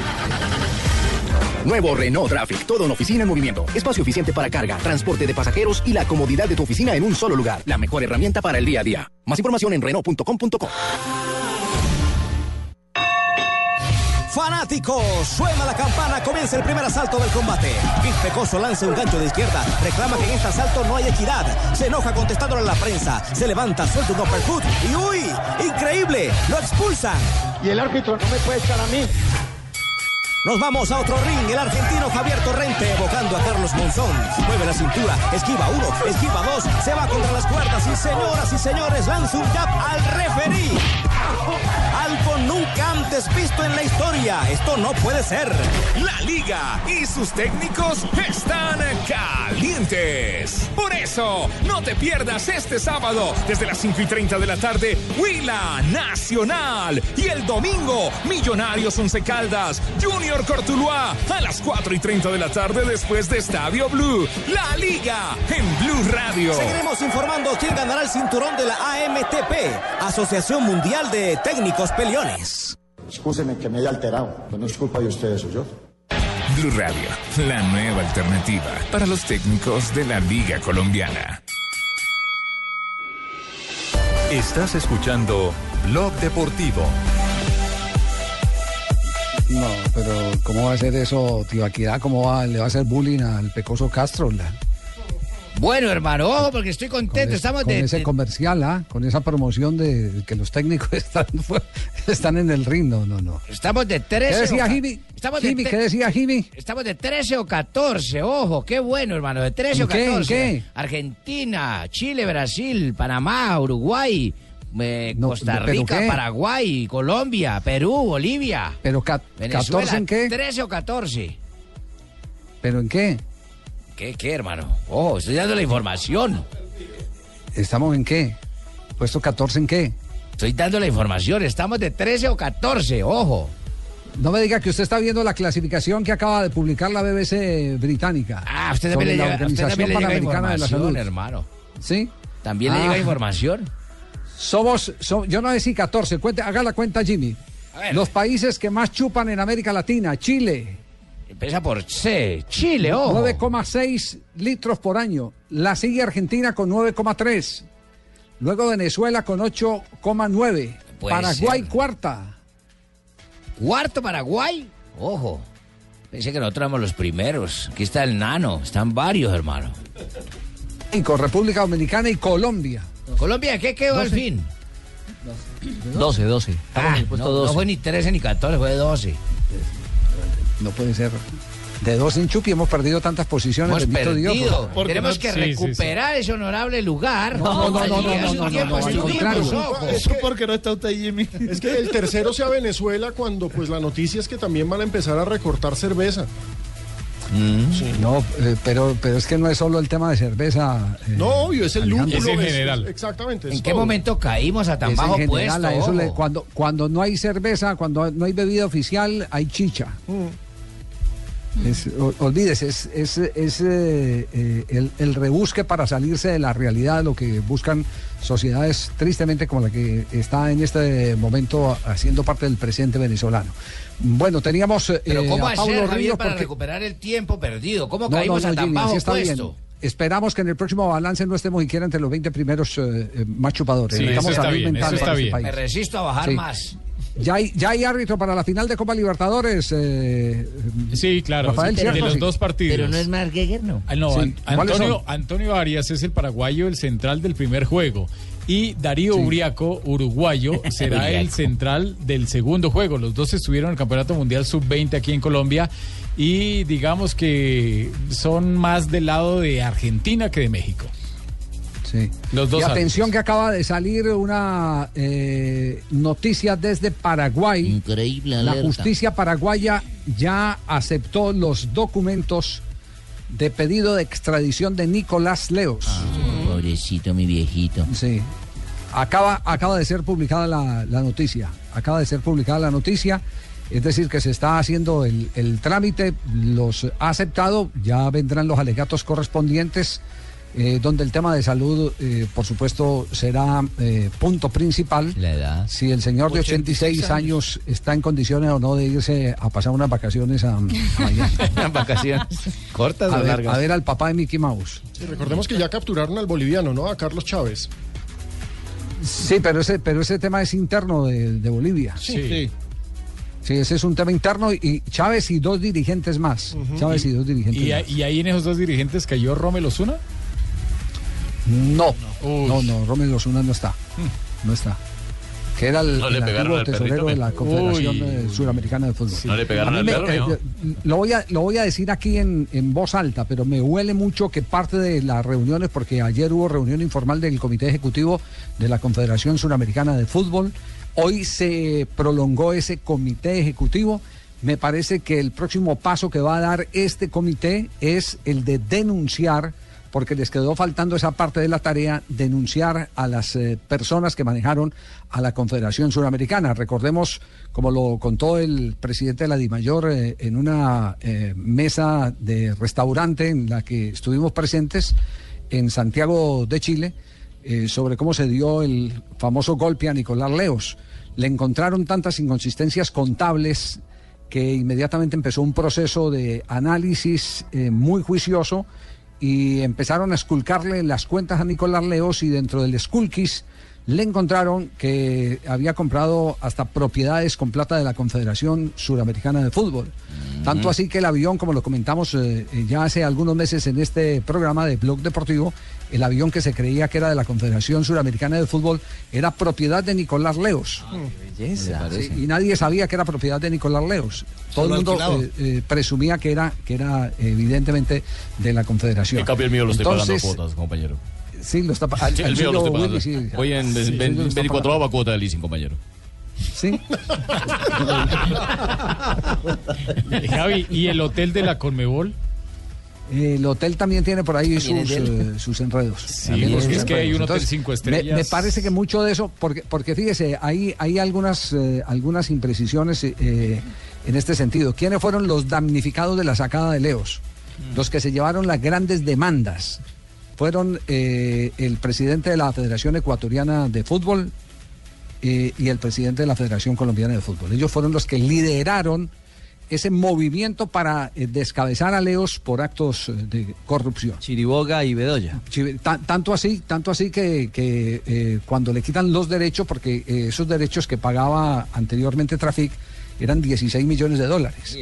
Nuevo Renault Traffic, todo en oficina en movimiento. Espacio eficiente para carga, transporte de pasajeros y la comodidad de tu oficina en un solo lugar. La mejor herramienta para el día a día. Más información en Renault.com.co. Fanáticos, suena la campana, comienza el primer asalto del combate. Gil Pecoso lanza un gancho de izquierda, reclama que en este asalto no hay equidad. Se enoja contestándole a la prensa, se levanta, suelta un uppercut y ¡uy! ¡Increíble! ¡Lo expulsan! Y el árbitro no me puede echar a mí. Nos vamos a otro ring. El argentino Javier Torrente evocando a Carlos Monzón. Mueve la cintura, esquiva uno, esquiva dos, se va contra las cuerdas y señoras y señores lanza un jab al referí. Algo nunca antes visto en la historia. Esto no puede ser. La liga y sus técnicos están calientes. Por eso, no te pierdas este sábado desde las 5 y 30 de la tarde, Huila Nacional. Y el domingo, Millonarios Once Caldas, Junior Cortuluá a las 4 y 30 de la tarde después de Estadio Blue. La liga en Blue Radio. Seguiremos informando quién ganará el cinturón de la AMTP, Asociación Mundial de Técnicos Peleones. Excúseme que me haya alterado, pero no es culpa de ustedes, soy yo. Blue Radio, la nueva alternativa para los técnicos de la Liga Colombiana. Estás escuchando Blog Deportivo. No, pero ¿cómo va a ser eso, Tibaquidad? ¿Cómo va, le va a hacer bullying al pecoso Castro? La- Bueno, hermano, ojo, porque estoy contento. Con, Estamos con de, ese de- comercial, ¿ah? con esa promoción de que los técnicos (laughs) están, están en el ring. No, no, no. Estamos de 13. ¿Qué decía Jimmy? Estamos de Jimmy, te- ¿qué decía Jimmy? Estamos de 13 o 14, ojo, qué bueno, hermano, de 13 o ¿En qué? ¿En 14. qué? Argentina, Chile, Brasil, Panamá, Uruguay, eh, No, Costa ¿pero Rica? Paraguay, Colombia, Perú, Bolivia. Pero ca- Venezuela, 14 en qué? 13 o 14. ¿Pero en qué? ¿Qué, qué, hermano? Ojo, estoy dando la información. ¿Estamos en qué? ¿Puesto 14 en qué? Estoy dando la información, estamos de 13 o 14, ojo. No me diga que usted está viendo la clasificación que acaba de publicar la BBC británica. Ah, usted sobre también le la llega, a usted Organización le Panamericana de la Salud. hermano. ¿Sí? También le Ah. llega información. Somos, so- yo no decía 14, cuente, haga la cuenta Jimmy. Los países que más chupan en América Latina, Chile. Empieza por C, Chile, ojo. 9,6 litros por año. La sigue Argentina con 9,3. Luego Venezuela con 8,9. Puede Paraguay ser. cuarta. Cuarto Paraguay, ojo. Pensé que nosotros éramos los primeros. Aquí está el nano, están varios, hermano. Cinco, República Dominicana y Colombia. Colombia, ¿qué quedó al Doce. fin? 12, 12. Ah, no, no 12. fue ni 13 ni 14, fue 12. No puede ser. De dos en Chupi hemos perdido tantas posiciones. Hemos Dios. perdido. Porque Tenemos no- que sí, sí, sí. recuperar ese honorable lugar. No, no, no, no, no, no, no, no, al contrario. Eso porque no está usted, Jimmy. Es que el tercero sea Venezuela cuando pues la noticia es que también van a empezar a recortar cerveza. No, eh, pero, pero es que no es solo el tema de cerveza. eh, No, obvio, es el lúpulo. es- exactamente. es ¿En qué momento caímos a tan Es bajo en general, puesto? a eso le- ojo? cuando, cuando no hay cerveza, cuando no hay bebida oficial, hay chicha. Es- olvídese, es, es, es, eh, eh, el, el rebusque para salirse de la realidad de lo que buscan sociedades tristemente como la que está en este momento haciendo parte del presidente venezolano. Bueno, teníamos eh, Pero ¿cómo a Pablo hacer, Javier, Ríos para porque- recuperar el tiempo perdido? ¿Cómo No, no, caímos no, a tan Jimmy, bajo así está puesto? bien. Esperamos que en el próximo balance no estemos siquiera entre los 20 primeros eh, más chupadores. Sí, Necesitamos salud bien, mental para este país. Me resisto a bajar Sí. más. Ya hay, ya hay árbitro para la final de Copa Libertadores. eh, Sí, claro. Rafael, sí, ¿cierto? de los Sí. dos partidos. Pero no es Mark Geiger, ¿no? Ah, no, Sí. An- ¿Cuáles Antonio? Antonio Arias es el paraguayo, el central del primer juego. Y Darío Sí. Uriaco, uruguayo, (laughs) será el central del segundo juego. Los dos estuvieron en el Campeonato Mundial Sub-20 aquí en Colombia. Y digamos que son más del lado de Argentina que de México. Sí. Los dos y atención que acaba de salir una eh, noticia desde Paraguay. Increíble La justicia paraguaya ya aceptó los documentos de pedido de extradición de Nicolás Leos. Ah, Pobrecito, mi viejito. Sí. Acaba, acaba de ser publicada la, la noticia. Acaba de ser publicada la noticia. Es decir, que se está haciendo el, el trámite, los ha aceptado, ya vendrán los alegatos correspondientes, eh, donde el tema de salud, eh, por supuesto, será eh, punto principal. La edad. Si el señor de 86 86 años está en condiciones o no de irse a pasar unas vacaciones a, a Miami. (laughs) Vacaciones. ¿Cortas A o ver, largas? a ver al papá de Mickey Mouse. Sí, recordemos que ya capturaron al boliviano, ¿no? A Carlos Chávez. Sí, pero ese, pero ese tema es interno de, de Bolivia. Sí. Sí, ese es un tema interno y Chávez y dos dirigentes más. Chávez y, dos dirigentes Y, más. a- y ahí en esos dos dirigentes cayó Romelo Zuna. No, no, no, Romero Osuna no está. No está. Que era el, No el antiguo tesorero de la Confederación Uy. Suramericana de Fútbol. No le pegaron al me- perro, eh, lo, voy a, lo voy a decir aquí en, en voz alta, pero me huele mucho que parte de las reuniones, porque ayer hubo reunión informal del Comité Ejecutivo de la Confederación Suramericana de Fútbol, hoy se prolongó ese comité ejecutivo. Me parece que el próximo paso que va a dar este comité es el de denunciar porque les quedó faltando esa parte de la tarea, denunciar a las eh, personas que manejaron a la Confederación Suramericana. Recordemos, como lo contó el presidente de la DIMAYOR eh, en una eh, mesa de restaurante en la que estuvimos presentes en Santiago de Chile, sobre cómo se dio el famoso golpe a Nicolás Leos. Le encontraron tantas inconsistencias contables que inmediatamente empezó un proceso de análisis muy juicioso y empezaron a esculcarle las cuentas a Nicolás Leos y dentro del esculquis le encontraron que había comprado hasta propiedades con plata de la Confederación Suramericana de Fútbol. Tanto así que el avión, como lo comentamos eh, eh, ya hace algunos meses en este programa de Blog Deportivo, el avión que se creía que era de la Confederación Suramericana de Fútbol era propiedad de Nicolás Leos. belleza. Sí, y nadie sabía que era propiedad de Nicolás Leos. Todo el mundo eh, eh, presumía que era, que era evidentemente de la Confederación. En cambio, el mío lo estoy pagando a Entonces, cuotas, compañero. Sí, lo está pa- Sí, el mío lo estoy pagando. Willy, sí. Voy en Sí, sí, ve- lo está 24 cuota de leasing, compañero. Sí. (laughs) Javi, ¿y el hotel de la Conmebol? El hotel también tiene por ahí eh, sus enredos. Sí, También porque sus es que hay enredos. un hotel cinco me- estrellas. Me, parece que mucho de eso, porque, porque fíjese, hay, hay algunas, eh, algunas imprecisiones eh, en este sentido. ¿Quiénes fueron los damnificados de la sacada de Leos? Mm. Los que se llevaron las grandes demandas fueron eh, el presidente de la Federación Ecuatoriana de Fútbol y el presidente de la Federación Colombiana de Fútbol. Ellos fueron los que lideraron ese movimiento para eh, descabezar a Leos por actos eh, de corrupción. Chiriboga y Bedoya. Tanto así, tanto así que, que, eh, cuando le quitan los derechos, porque eh, esos derechos que pagaba anteriormente Trafic eran 16 millones de dólares.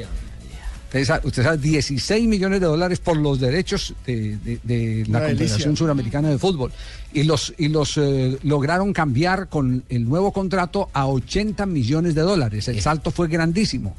Usted sabe, 16 millones de dólares por los derechos de, de- de la Una. Confederación Suramericana de Fútbol. Y los, y los eh, lograron cambiar con el nuevo contrato a 80 millones de dólares. El salto fue grandísimo,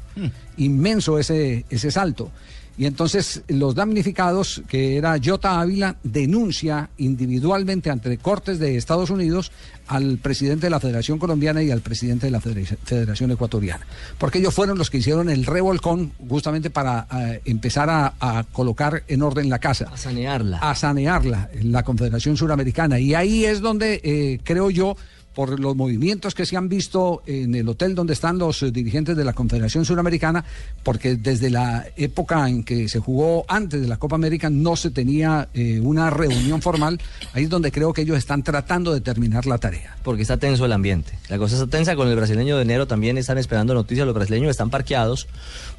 inmenso ese, ese salto. Y entonces los damnificados, que era Jota Ávila, denuncia individualmente ante Cortes de Estados Unidos al presidente de la Federación Colombiana y al presidente de la Federa- Federación Ecuatoriana. Porque ellos fueron los que hicieron el revolcón justamente para eh, empezar a, a colocar en orden la casa. A sanearla. A sanearla, la Confederación Suramericana. Y ahí es donde eh, creo yo por los movimientos que se han visto en el hotel donde están los eh, dirigentes de la Confederación Suramericana, porque desde la época en que se jugó antes de la Copa América no se tenía eh, una reunión formal, ahí es donde creo que ellos están tratando de terminar la tarea. Porque está tenso el ambiente. La cosa está tensa con el brasileño de enero. También están esperando noticias. Los brasileños están parqueados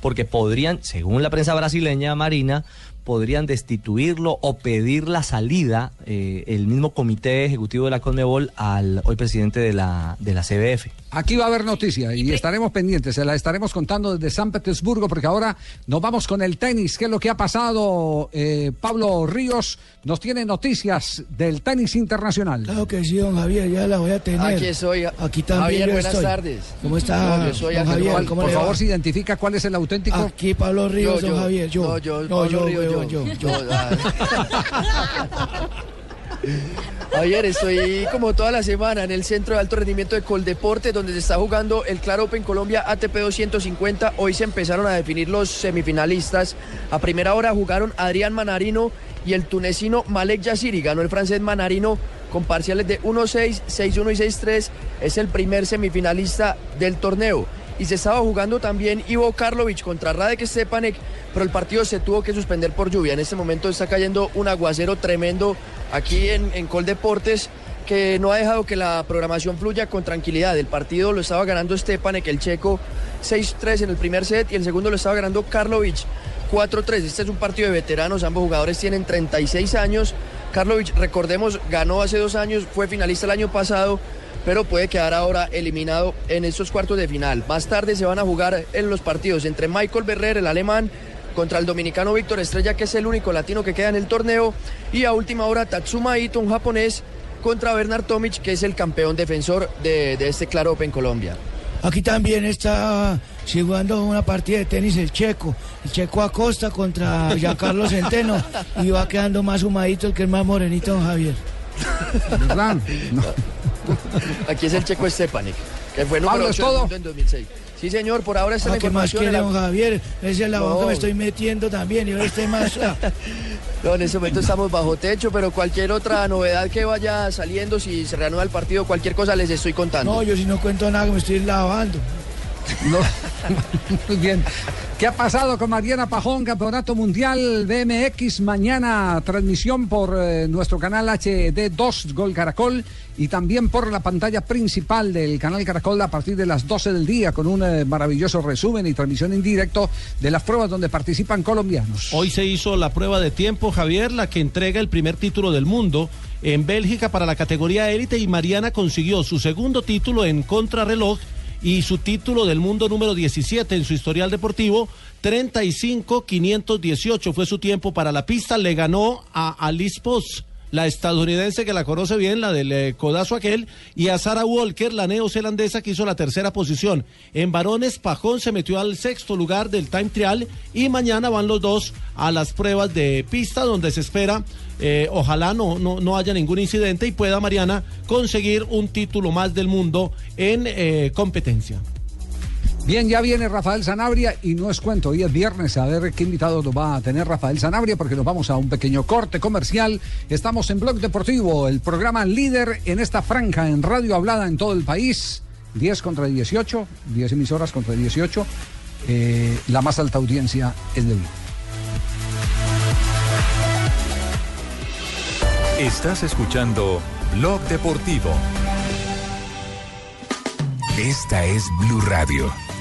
porque podrían, según la prensa brasileña, Marina, podrían destituirlo o pedir la salida eh, el mismo comité ejecutivo de la Conmebol al hoy presidente de la, de la CBF. Aquí va a haber noticia y estaremos pendientes, se la estaremos contando desde San Petersburgo porque ahora nos vamos con el tenis, qué es lo que ha pasado. Eh, Pablo Ríos nos tiene noticias del tenis internacional. Claro que sí, don Javier, ya la voy a tener. Aquí estoy. Aquí también Javier, yo buenas estoy. tardes. ¿Cómo está, No, yo soy don Javier? Juan. ¿Cómo Por favor, se identifica cuál es el auténtico. Aquí Pablo Ríos, Yo, don. Javier, yo. No, yo, no, Pablo yo, Ríos, yo, yo. yo, yo. (laughs) (laughs) Javier, estoy como toda la semana en el Centro de Alto Rendimiento de Coldeporte, donde se está jugando el Claro Open Colombia ATP 250. Hoy se empezaron a definir los semifinalistas. A primera hora jugaron Adrián Manarino y el tunecino Malek Yassiri. Ganó el francés Manarino con parciales de 1-6, 6-1 y 6-3. Es el primer semifinalista del torneo. Y se estaba jugando también Ivo Karlovic contra Radek Stepanek, pero el partido se tuvo que suspender por lluvia. En este momento está cayendo un aguacero tremendo aquí en, en Coldeportes que no ha dejado que la programación fluya con tranquilidad. El partido lo estaba ganando Stepanek, el checo, 6-3 en el primer set y el segundo lo estaba ganando Karlovic 4-3. Este es un partido de veteranos, ambos jugadores tienen 36 años. Karlovic, recordemos, ganó hace dos años, fue finalista el año pasado, pero puede quedar ahora eliminado en estos cuartos de final. Más tarde se van a jugar en los partidos entre Michael Berrer, el alemán, contra el dominicano Víctor Estrella, que es el único latino que queda en el torneo, y a última hora Tatsuma Ito, un japonés, contra Bernard Tomic, que es el campeón defensor de, de este Claro Open Colombia. Aquí también está jugando una partida de tenis el checo. El checo Acosta contra Giancarlo Centeno. Y va quedando más humadito el que es más morenito, don Javier. ¿Verdad? (laughs) Aquí es el checo Stepanek, que fue número Pablo, ¿es 8 del todo? mundo en 2006. Sí, señor, por ahora está Ah, la ¿Qué más información. quiere, don Javier? Ese es la No. que me estoy metiendo también. Y ahora estoy más... ah, (laughs) No, en este momento estamos bajo techo, pero cualquier otra novedad que vaya saliendo, si se reanuda el partido, cualquier cosa les estoy contando. No, yo si no cuento nada, me estoy lavando. No. (laughs) Muy bien. ¿Qué ha pasado con Mariana Pajón, Campeonato Mundial BMX? Mañana transmisión por eh, nuestro canal HD2 Gol Caracol y también por la pantalla principal del canal Caracol a partir de las 12 del día con un eh, maravilloso resumen y transmisión en directo de las pruebas donde participan colombianos. Hoy se hizo la prueba de tiempo, Javier, la que entrega el primer título del mundo en Bélgica para la categoría élite y Mariana consiguió su segundo título en contrarreloj y su título del mundo número 17 en su historial deportivo, 35-518 fue su tiempo para la pista, le ganó a Alice Post la estadounidense que la conoce bien, la del eh, codazo aquel, y a Sarah Walker, la neozelandesa que hizo la tercera posición. En varones, Pajón se metió al sexto lugar del time trial y mañana van los dos a las pruebas de pista donde se espera, eh, ojalá no, no, no haya ningún incidente y pueda Mariana conseguir un título más del mundo en eh, competencia. Bien, ya viene Rafael Sanabria y no es cuento, hoy es viernes, a ver qué invitado nos va a tener Rafael Sanabria porque nos vamos a un pequeño corte comercial. Estamos en Blog Deportivo, el programa líder en esta franja en radio hablada en todo el país. 10 contra 18, 10 emisoras contra 18. Eh, la más alta audiencia es de Blue. Estás escuchando Blog Deportivo. Esta es Blue Radio,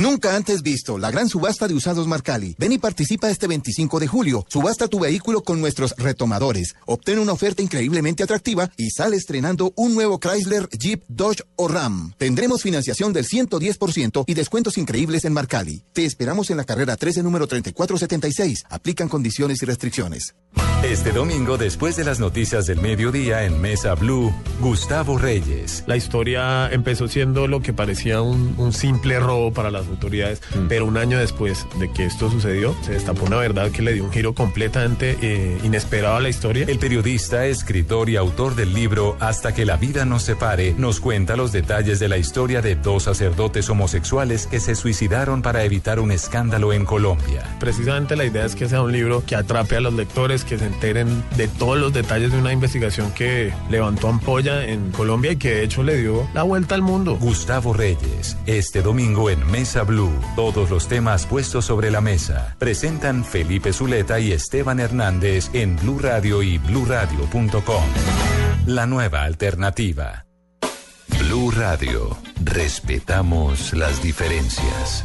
Nunca antes visto la gran subasta de usados Marcali. Ven y participa este 25 de julio. Subasta tu vehículo con nuestros retomadores. Obtén una oferta increíblemente atractiva y sale estrenando un nuevo Chrysler, Jeep, Dodge o Ram. Tendremos financiación del 110% y descuentos increíbles en Marcali. Te esperamos en la carrera 13 número 3476. Aplican condiciones y restricciones. Este domingo, después de las noticias del mediodía en Mesa Blue, Gustavo Reyes. La historia empezó siendo lo que parecía un, un simple robo para las autoridades, pero un año después de que esto sucedió, se destapó una verdad que le dio un giro completamente eh, inesperado a la historia. El periodista, escritor y autor del libro Hasta que la vida nos separe, nos cuenta los detalles de la historia de dos sacerdotes homosexuales que se suicidaron para evitar un escándalo en Colombia. Precisamente la idea es que sea un libro que atrape a los lectores, que se enteren de todos los detalles de una investigación que levantó ampolla en Colombia y que de hecho le dio la vuelta al mundo. Gustavo Reyes, este domingo en Mesa Blue, todos los temas puestos sobre la mesa. Presentan Felipe Zuleta y Esteban Hernández en Blue Radio y bluradio.com. La nueva alternativa. Blue Radio, respetamos las diferencias.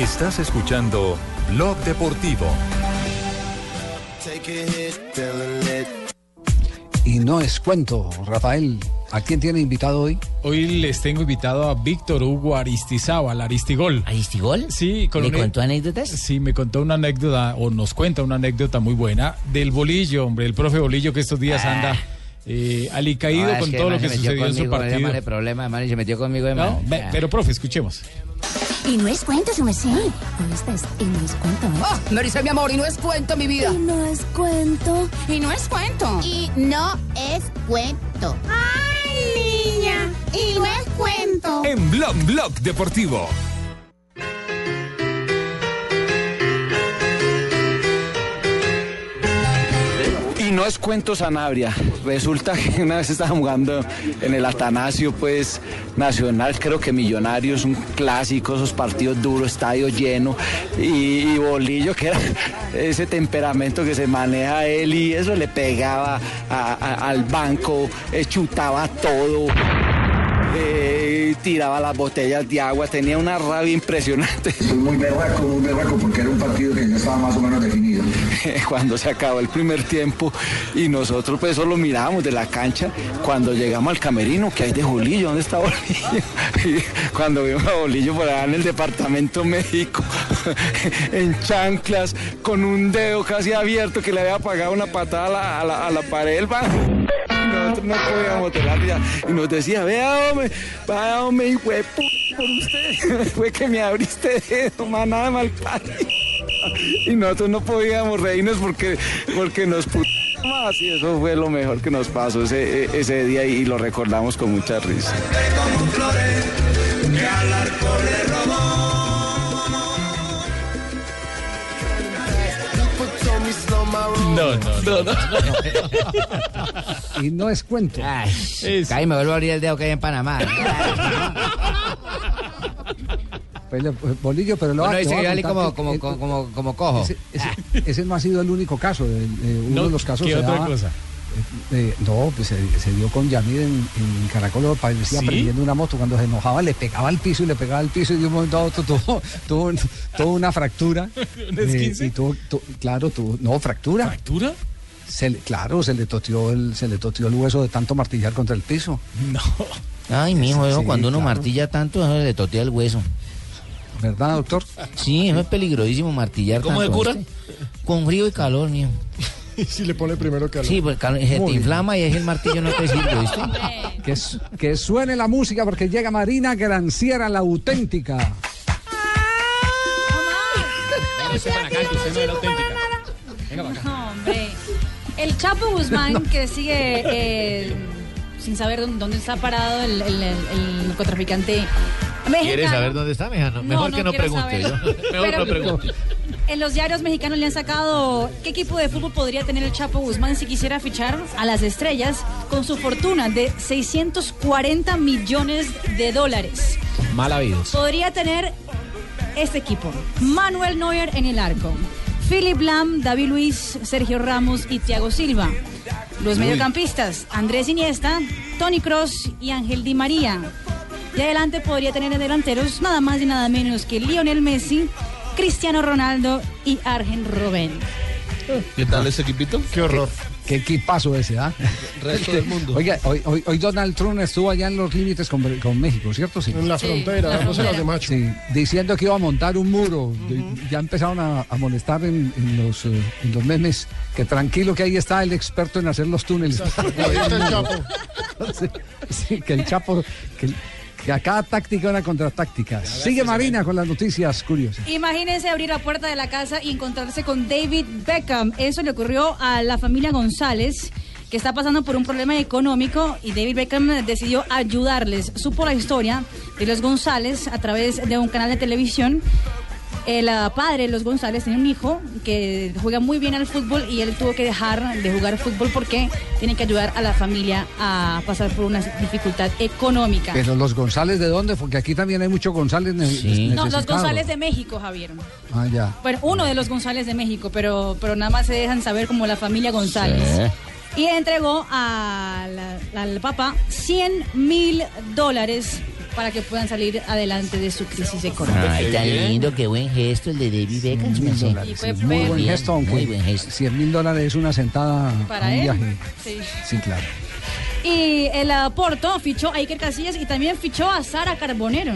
Estás escuchando Blog Deportivo. Y no es cuento, Rafael. ¿A quién tiene invitado hoy? Hoy les tengo invitado a Víctor Hugo Aristizábal, Aristigol. ¿Aristigol? Sí. Con ¿Le una- contó anécdotas? Sí, me contó una anécdota, o nos cuenta una anécdota muy buena, del bolillo, hombre, el profe bolillo que estos días anda eh, alicaído No, con todo lo además que sucedió en su partido. llámale problema, hermano, y se metió conmigo, No, hermano. ve- pero profe, escuchemos. Y no es cuento, su merced. Esta es, y no es cuento, ¿eh? Oh, me dice mi amor, y no es cuento, mi vida. Y no es cuento. Y no es cuento. Y no es cuento. ¡Ay, niña! Y no es cuento. En Blog Blog Deportivo. Y no es cuento Sanabria. Resulta que una vez estaba jugando en el Atanasio, pues, Nacional, creo que Millonarios, un clásico, esos partidos duros, estadio lleno. Y, Bolillo, que era (laughs) ese temperamento que se maneja él, y eso le pegaba al banco, eh, chutaba todo. Eh, tiraba las botellas de agua, tenía una rabia impresionante. Soy muy berraco, muy berraco, porque era un partido que ya estaba más o menos definido. (laughs) Cuando se acabó el primer tiempo y nosotros pues solo mirábamos de la cancha, cuando llegamos al camerino, que hay de Bolillo? ¿Dónde está Bolillo? (laughs) Y cuando vimos a Bolillo por allá en el departamento médico, (laughs) en chanclas, con un dedo casi abierto que le había pagado una patada a la, a la- a la pared del nosotros no podíamos risa. Y nos decía, vea, hombre, vaya, hombre, hijo de pu- por usted. (laughs) Fue que me abriste dedo, maná de mal parido. Y nosotros no podíamos reírnos porque, porque nos pu- más. Y eso fue lo mejor que nos pasó ese, ese día y lo recordamos con mucha risa. que al arco le robó. No, no, no. no. Y no es cuento. Ay, me vuelvo a abrir el dedo que hay en Panamá. (laughs) Pues le- pues, Bolillo, pero lo Bueno, dice que contar como, como, eh, como, como cojo. Ese, ese- ese no ha sido el único caso. el- eh, uno No, de los casos ¿qué se otra daba- cosa? Eh, no, pues se, se dio con Yamid en, en Caracol, parecía ¿Sí? prendiendo una moto. Cuando se enojaba, le pegaba al piso y le pegaba al piso y de un momento a otro tuvo, (laughs) tuvo, tuvo una fractura. (laughs) ¿Un Eh, y tuvo, tu- claro, tuvo, no, fractura. ¿Fractura? Se le- claro, se le, toteó el, se le toteó el hueso de tanto martillar contra el piso. No. Ay, mijo, eso Sí, cuando uno claro. martilla tanto, eso le totea el hueso. ¿Verdad, doctor? Sí, eso es peligrosísimo martillar ¿Cómo se tanto, cura? ¿viste? Con frío y calor, mijo. Y (laughs) si le pone primero calor. Sí, pues calor- se te bien. inflama y es el martillo no te sirve, (laughs) ¿viste? Que, su- que suene la música porque llega Marina Granciera, la auténtica. No, hombre. El Chapo Guzmán, (laughs) que sigue eh, sin saber dónde, dónde está parado el, el, el- el narcotraficante mexicano. ¿Quieres saber dónde está, mija? No, mejor no que no pregunte. Mejor Pero- no pregunte. En los diarios mexicanos le han sacado qué equipo de fútbol podría tener el Chapo Guzmán si quisiera fichar a las estrellas con su fortuna de 640 millones de dólares. Mal habidos. Podría tener este equipo. Manuel Neuer en el arco. Philip Lam, David Luis, Sergio Ramos y Thiago Silva. Los Uy. mediocampistas, Andrés Iniesta, Tony Cross y Ángel Di María. Y adelante podría tener en delanteros nada más y nada menos que Lionel Messi, Cristiano Ronaldo y Arjen Robben. ¿Qué tal ese equipito? Qué horror. Qué equipazo ese, ¿ah? Resto del mundo. Oiga, hoy, hoy- hoy Donald Trump estuvo allá en los límites con, con México, ¿cierto? Sí. En la Sí, frontera, la dándose las de macho. Sí, diciendo que iba a montar un muro. Ya empezaron a, a molestar en, en los, eh, en los memes que tranquilo que ahí está el experto en hacer los túneles. Ahí está el (laughs) Chapo. Sí, sí, que el Chapo, que, el- que a cada táctica una contratáctica. Sigue Marina con las noticias curiosas. Imagínense abrir la puerta de la casa y encontrarse con David Beckham. Eso le ocurrió a la familia González, que está pasando por un problema económico y David Beckham decidió ayudarles. Supo la historia de los González a través de un canal de televisión. El ah, padre los González tiene un hijo que juega muy bien al fútbol y él tuvo que dejar de jugar fútbol porque tiene que ayudar a la familia a pasar por una dificultad económica. Pero los González, ¿de dónde? Porque aquí también hay muchos González ne- No, los. González de México, Javier. Ah, ya. Bueno, uno de los González de México, pero, pero nada más se dejan saber como la familia González. Y entregó a la- al papá 100 mil dólares para que puedan salir adelante de su crisis económica. Ay, tan lindo, qué buen gesto el de David Beckham. Mil sí. muy buen gesto, aunque Muy buen gesto. 100 mil dólares es una sentada Para un él. viaje. Sí. Sí, claro. Y el Porto fichó a Iker Casillas y también fichó a Sara Carbonero,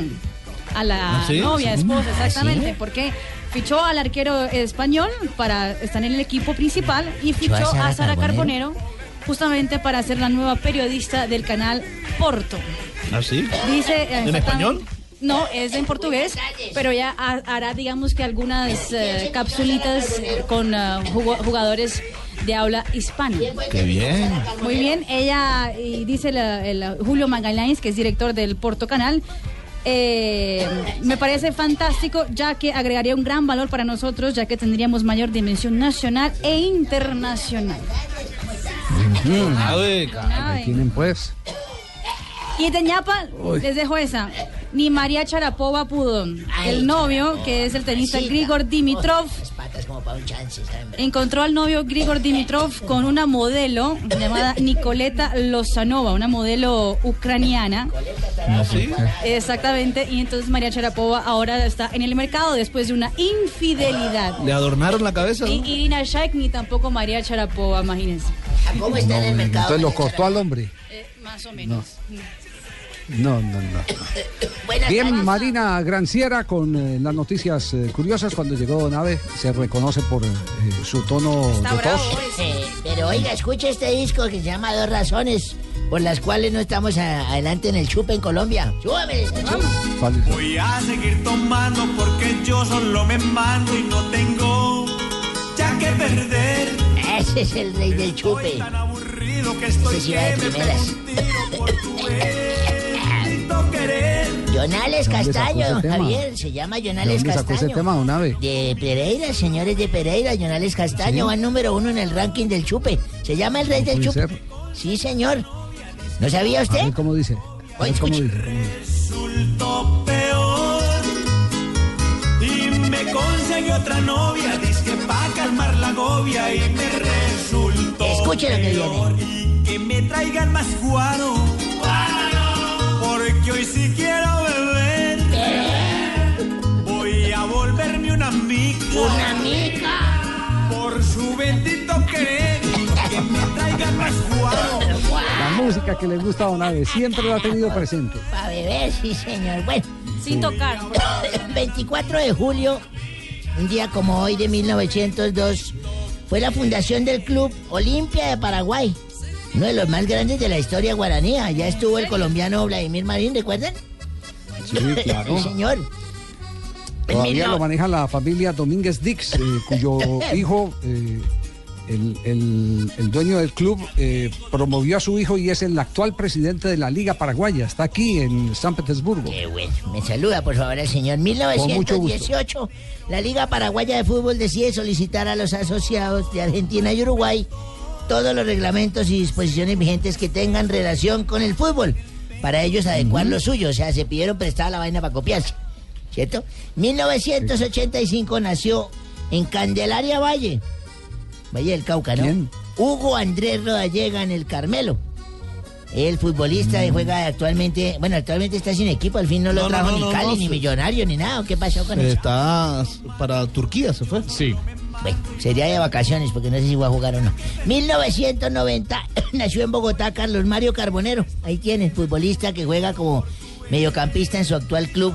a la ¿Ah, sí? novia, Sí. esposa, ¿Ah, exactamente, sí? porque fichó al arquero español para estar en el equipo principal y Fichó a Sara a Sara Carbonero. Carbonero justamente para ser la nueva periodista del canal Porto. ¿Ah, sí? Dice eh, ¿En español? No, es en portugués, pero ya ha- hará, digamos que algunas eh, capsulitas con eh, jugadores de habla hispana. Qué bien. Muy bien, ella y dice la- el, Julio Magallanes, que es director del Porto Canal. eh, me parece fantástico ya que agregaría un gran valor para nosotros ya que tendríamos mayor dimensión nacional e internacional. Ahí tienen pues. Y de ñapa dejo esa. ni María Charapova pudo. el novio, que es el tenista Grigor Dimitrov, Patas como para un chance, encontró al novio Grigor Dimitrov con una modelo llamada Nicoleta Lozanova, una modelo ucraniana. Exactamente, y entonces María Charapova ahora está en el mercado después de una infidelidad. Le adornaron la cabeza. Y Irina Shayk ni tampoco María Charapova, imagínense. ¿Cómo está en el mercado? Entonces lo cortó al hombre. Eh, más o menos. No, no, no. (coughs) Buenas Bien. Marina Granciera con eh, las noticias eh, curiosas. Cuando llegó Nave, se reconoce por eh, su tono de tos. Eh, pero oiga, escucha este disco que se llama Dos Razones por las cuales no estamos a- adelante en el chupe en Colombia. Súbame, ¿Cuál es? Voy a seguir tomando porque yo solo me mando y no tengo ya que perder. Ese es el rey del chupe. Aburrido que estoy Ese sí va de primeras. (laughs) bendito querer. Jonales ¿De dónde sacó Castaño? Javier, se llama ¿De Jonales dónde sacó Castaño. ese tema, don Ave? De Pereira, señores de Pereira, Jonales Castaño ¿Sí? va número uno en el ranking del chupe. Se llama el rey del chupe. ser. Sí, señor. ¿No sabía A usted? ver cómo dice. A ver cómo dice. Resultó peor y me conseguí otra novia, disque pa' calmar la agobia y me resultó Escuche lo que peor. Y que me traigan más guaro, porque hoy sí quiero beber. Voy a volverme una mica. Una mica. Por su bendito querer, que me traigan más guaro. La música que le gusta a Don Ave siempre lo ha tenido presente. Para beber, sí, señor. Bueno. Sin tocar. (coughs) 24 de julio, un día como hoy de 1902, fue la fundación del Club Olimpia de Paraguay. Uno de los más grandes de la historia guaraní. Ya estuvo el colombiano Vladimir Marín, ¿recuerdan? Sí, claro. (laughs) Sí, señor. En Todavía lo maneja la familia Domínguez Dix, eh, cuyo (laughs) hijo, eh, el, el- el dueño del club, eh, promovió a su hijo y es el actual presidente de la Liga Paraguaya. Está aquí en San Petersburgo. Qué bueno. Me saluda, por favor, el señor. Con mucho gusto. 1918, la Liga Paraguaya de Fútbol decide solicitar a los asociados de Argentina y Uruguay todos los reglamentos y disposiciones vigentes que tengan relación con el fútbol. Para ellos adecuar lo suyo. O sea, se pidieron prestada la vaina para copiarse. ¿Cierto? 1985 nació en Candelaria Valle. Valle del Cauca, ¿no? Hugo Andrés Rodallega en el Carmelo. El futbolista que juega actualmente, bueno, actualmente está sin equipo, al fin no lo No, trajo no, ni Cali, no, ni. Millonario, ni nada. ¿Qué pasó con eso? Está para Turquía, se fue. Sí. Bueno, sería de vacaciones, porque no sé si va a jugar o no. 1990 (coughs) nació en Bogotá Carlos Mario Carbonero. Ahí tienes, futbolista que juega como mediocampista en su actual club,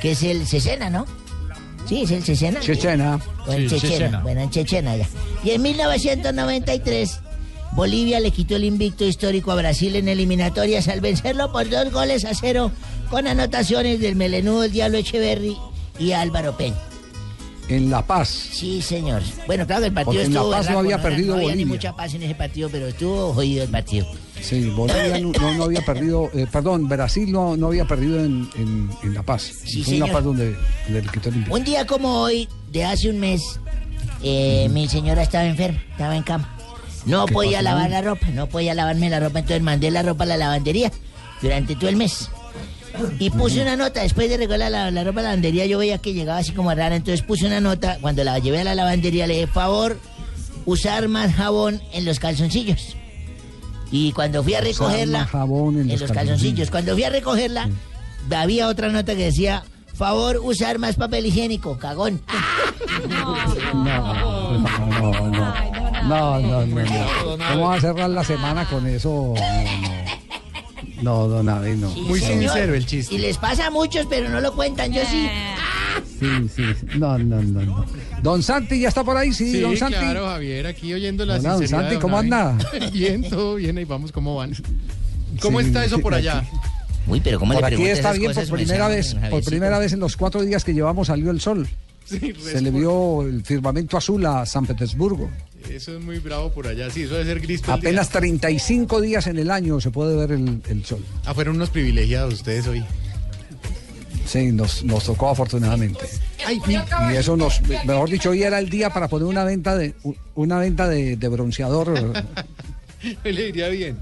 que es el Cesena, ¿no? Sí, es el Cesena. Chechena. O en Sí, Chechena. Chechena. Bueno, en Chechena ya. Y en 1993, Bolivia le quitó el invicto histórico a Brasil en eliminatorias al vencerlo por dos goles a cero con anotaciones del melenudo el Diablo Echeverry y Álvaro Peña. En La Paz. Sí, señor. Bueno, claro que el partido Porque en La estuvo. Paz no había perdido no había ni mucha paz en ese partido, pero estuvo jodido el partido. Sí, Bolivia no, no- no había perdido, eh, perdón, Brasil no, no había perdido en, en- en La Paz. Sí, Fue en La señor. Paz donde. Un día como hoy, de hace un mes, eh, mi señora estaba enferma, estaba en cama. No ¿Qué podía lavar la ropa, no podía lavarme la ropa, entonces mandé la ropa a la lavandería durante todo el mes. Y puse una nota, después de recoger la, la ropa a la lavandería, yo veía que llegaba así como rara, entonces puse una nota, cuando la llevé a la lavandería le dije, favor, usar más jabón en los calzoncillos. Y cuando fui a Usar recogerla, más jabón en en los los calzoncillos, cuando fui a recogerla, había otra nota que decía, favor, usar más papel higiénico, cagón. (laughs) No, no, no, no. No, no, no, no. ¿Cómo va a cerrar la semana con eso? No, no. No, don Abe, no. Sí, señor. Y les pasa a muchos, pero no lo cuentan, yo sí. Sí, sí, sí. No, no, no, no. Don Santi ya está por ahí, sí, Sí, don Santi. claro, Javier, aquí oyendo la Hola, don Santi, ¿cómo anda? (laughs) bien, todo bien, ahí vamos, ¿cómo van? ¿Cómo Sí, está eso por aquí. allá? Uy, pero ¿cómo por le aquí está bien, por primera me vez, por primera vez en los cuatro días que llevamos salió el sol. Sí, Se le vio el firmamento azul a San Petersburgo. Eso es muy bravo por allá, sí, eso debe ser gris el día. Apenas 35 días en el año se puede ver el, el sol. Ah, fueron unos privilegiados ustedes hoy. Sí, nos, nos tocó afortunadamente. Ay, Y eso nos, mejor dicho, hoy era el día para poner una venta de una venta de, de bronceador. (laughs) Le diría bien.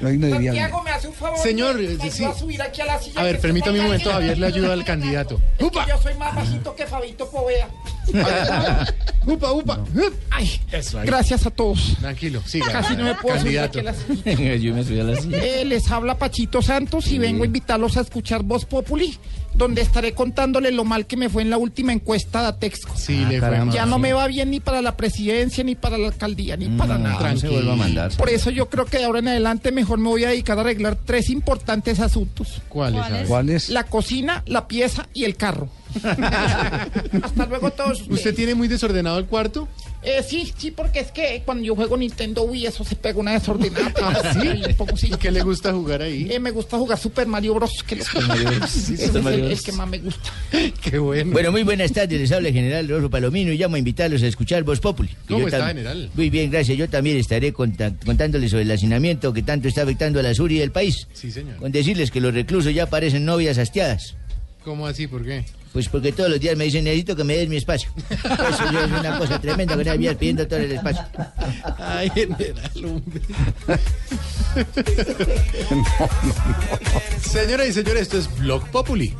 No diría Santiago, me hace un favor. Señor, me, sí. a subir aquí a la silla. A ver, permítame un momento. Javier le ayuda al candidato. Que yo soy más bajito que Fabito Povea. (laughs) Upa, upa. Ay, Eso ahí. gracias a todos. Tranquilo, siga. Casi no me puedo subir Candidato. aquí a la silla. (laughs) Yo me subí a la silla. Eh, les habla Pachito Santos y vengo a invitarlos a escuchar Voz Populi, donde estaré contándoles lo mal que me fue en la última encuesta de Texco. Sí, le fue mal. Ya no me va bien ni para la presidencia, ni para la alcaldía, ni para nada. No se vuelva a mandar. Por eso yo creo que de ahora en adelante mejor me voy a dedicar a arreglar tres importantes asuntos. ¿Cuáles? ¿Cuáles? La cocina, la pieza y el carro. (laughs) Hasta luego todos. ustedes. ¿Usted tiene muy desordenado el cuarto? Eh, sí, sí, porque es que cuando yo juego Nintendo Wii eso se pega una desordenada. (laughs) ¿Ah, sí? un poco, sí. ¿Y qué le gusta jugar ahí? Eh, me gusta jugar Super Mario Bros. Que lo- Mario Bros. Es Super Mario (laughs) el, Bros. el que más me gusta. Qué bueno. Bueno, muy buenas tardes, les habla el general Rorro Palomino y llamo a invitarlos a escuchar Voz Populi. ¿Cómo yo está, tam- general? Muy bien, gracias. Yo también estaré contándoles sobre el hacinamiento que tanto está afectando a la sur y del país. Sí, señor. Con decirles que los reclusos ya parecen novias hastiadas. ¿Cómo así? ¿Por qué? Pues porque todos los días me dicen, necesito que me des mi espacio. Eso es una cosa tremenda que nadie viene pidiendo todo el espacio. Ay, general, hombre. (laughs) Señoras y señores, esto es Blog Populi.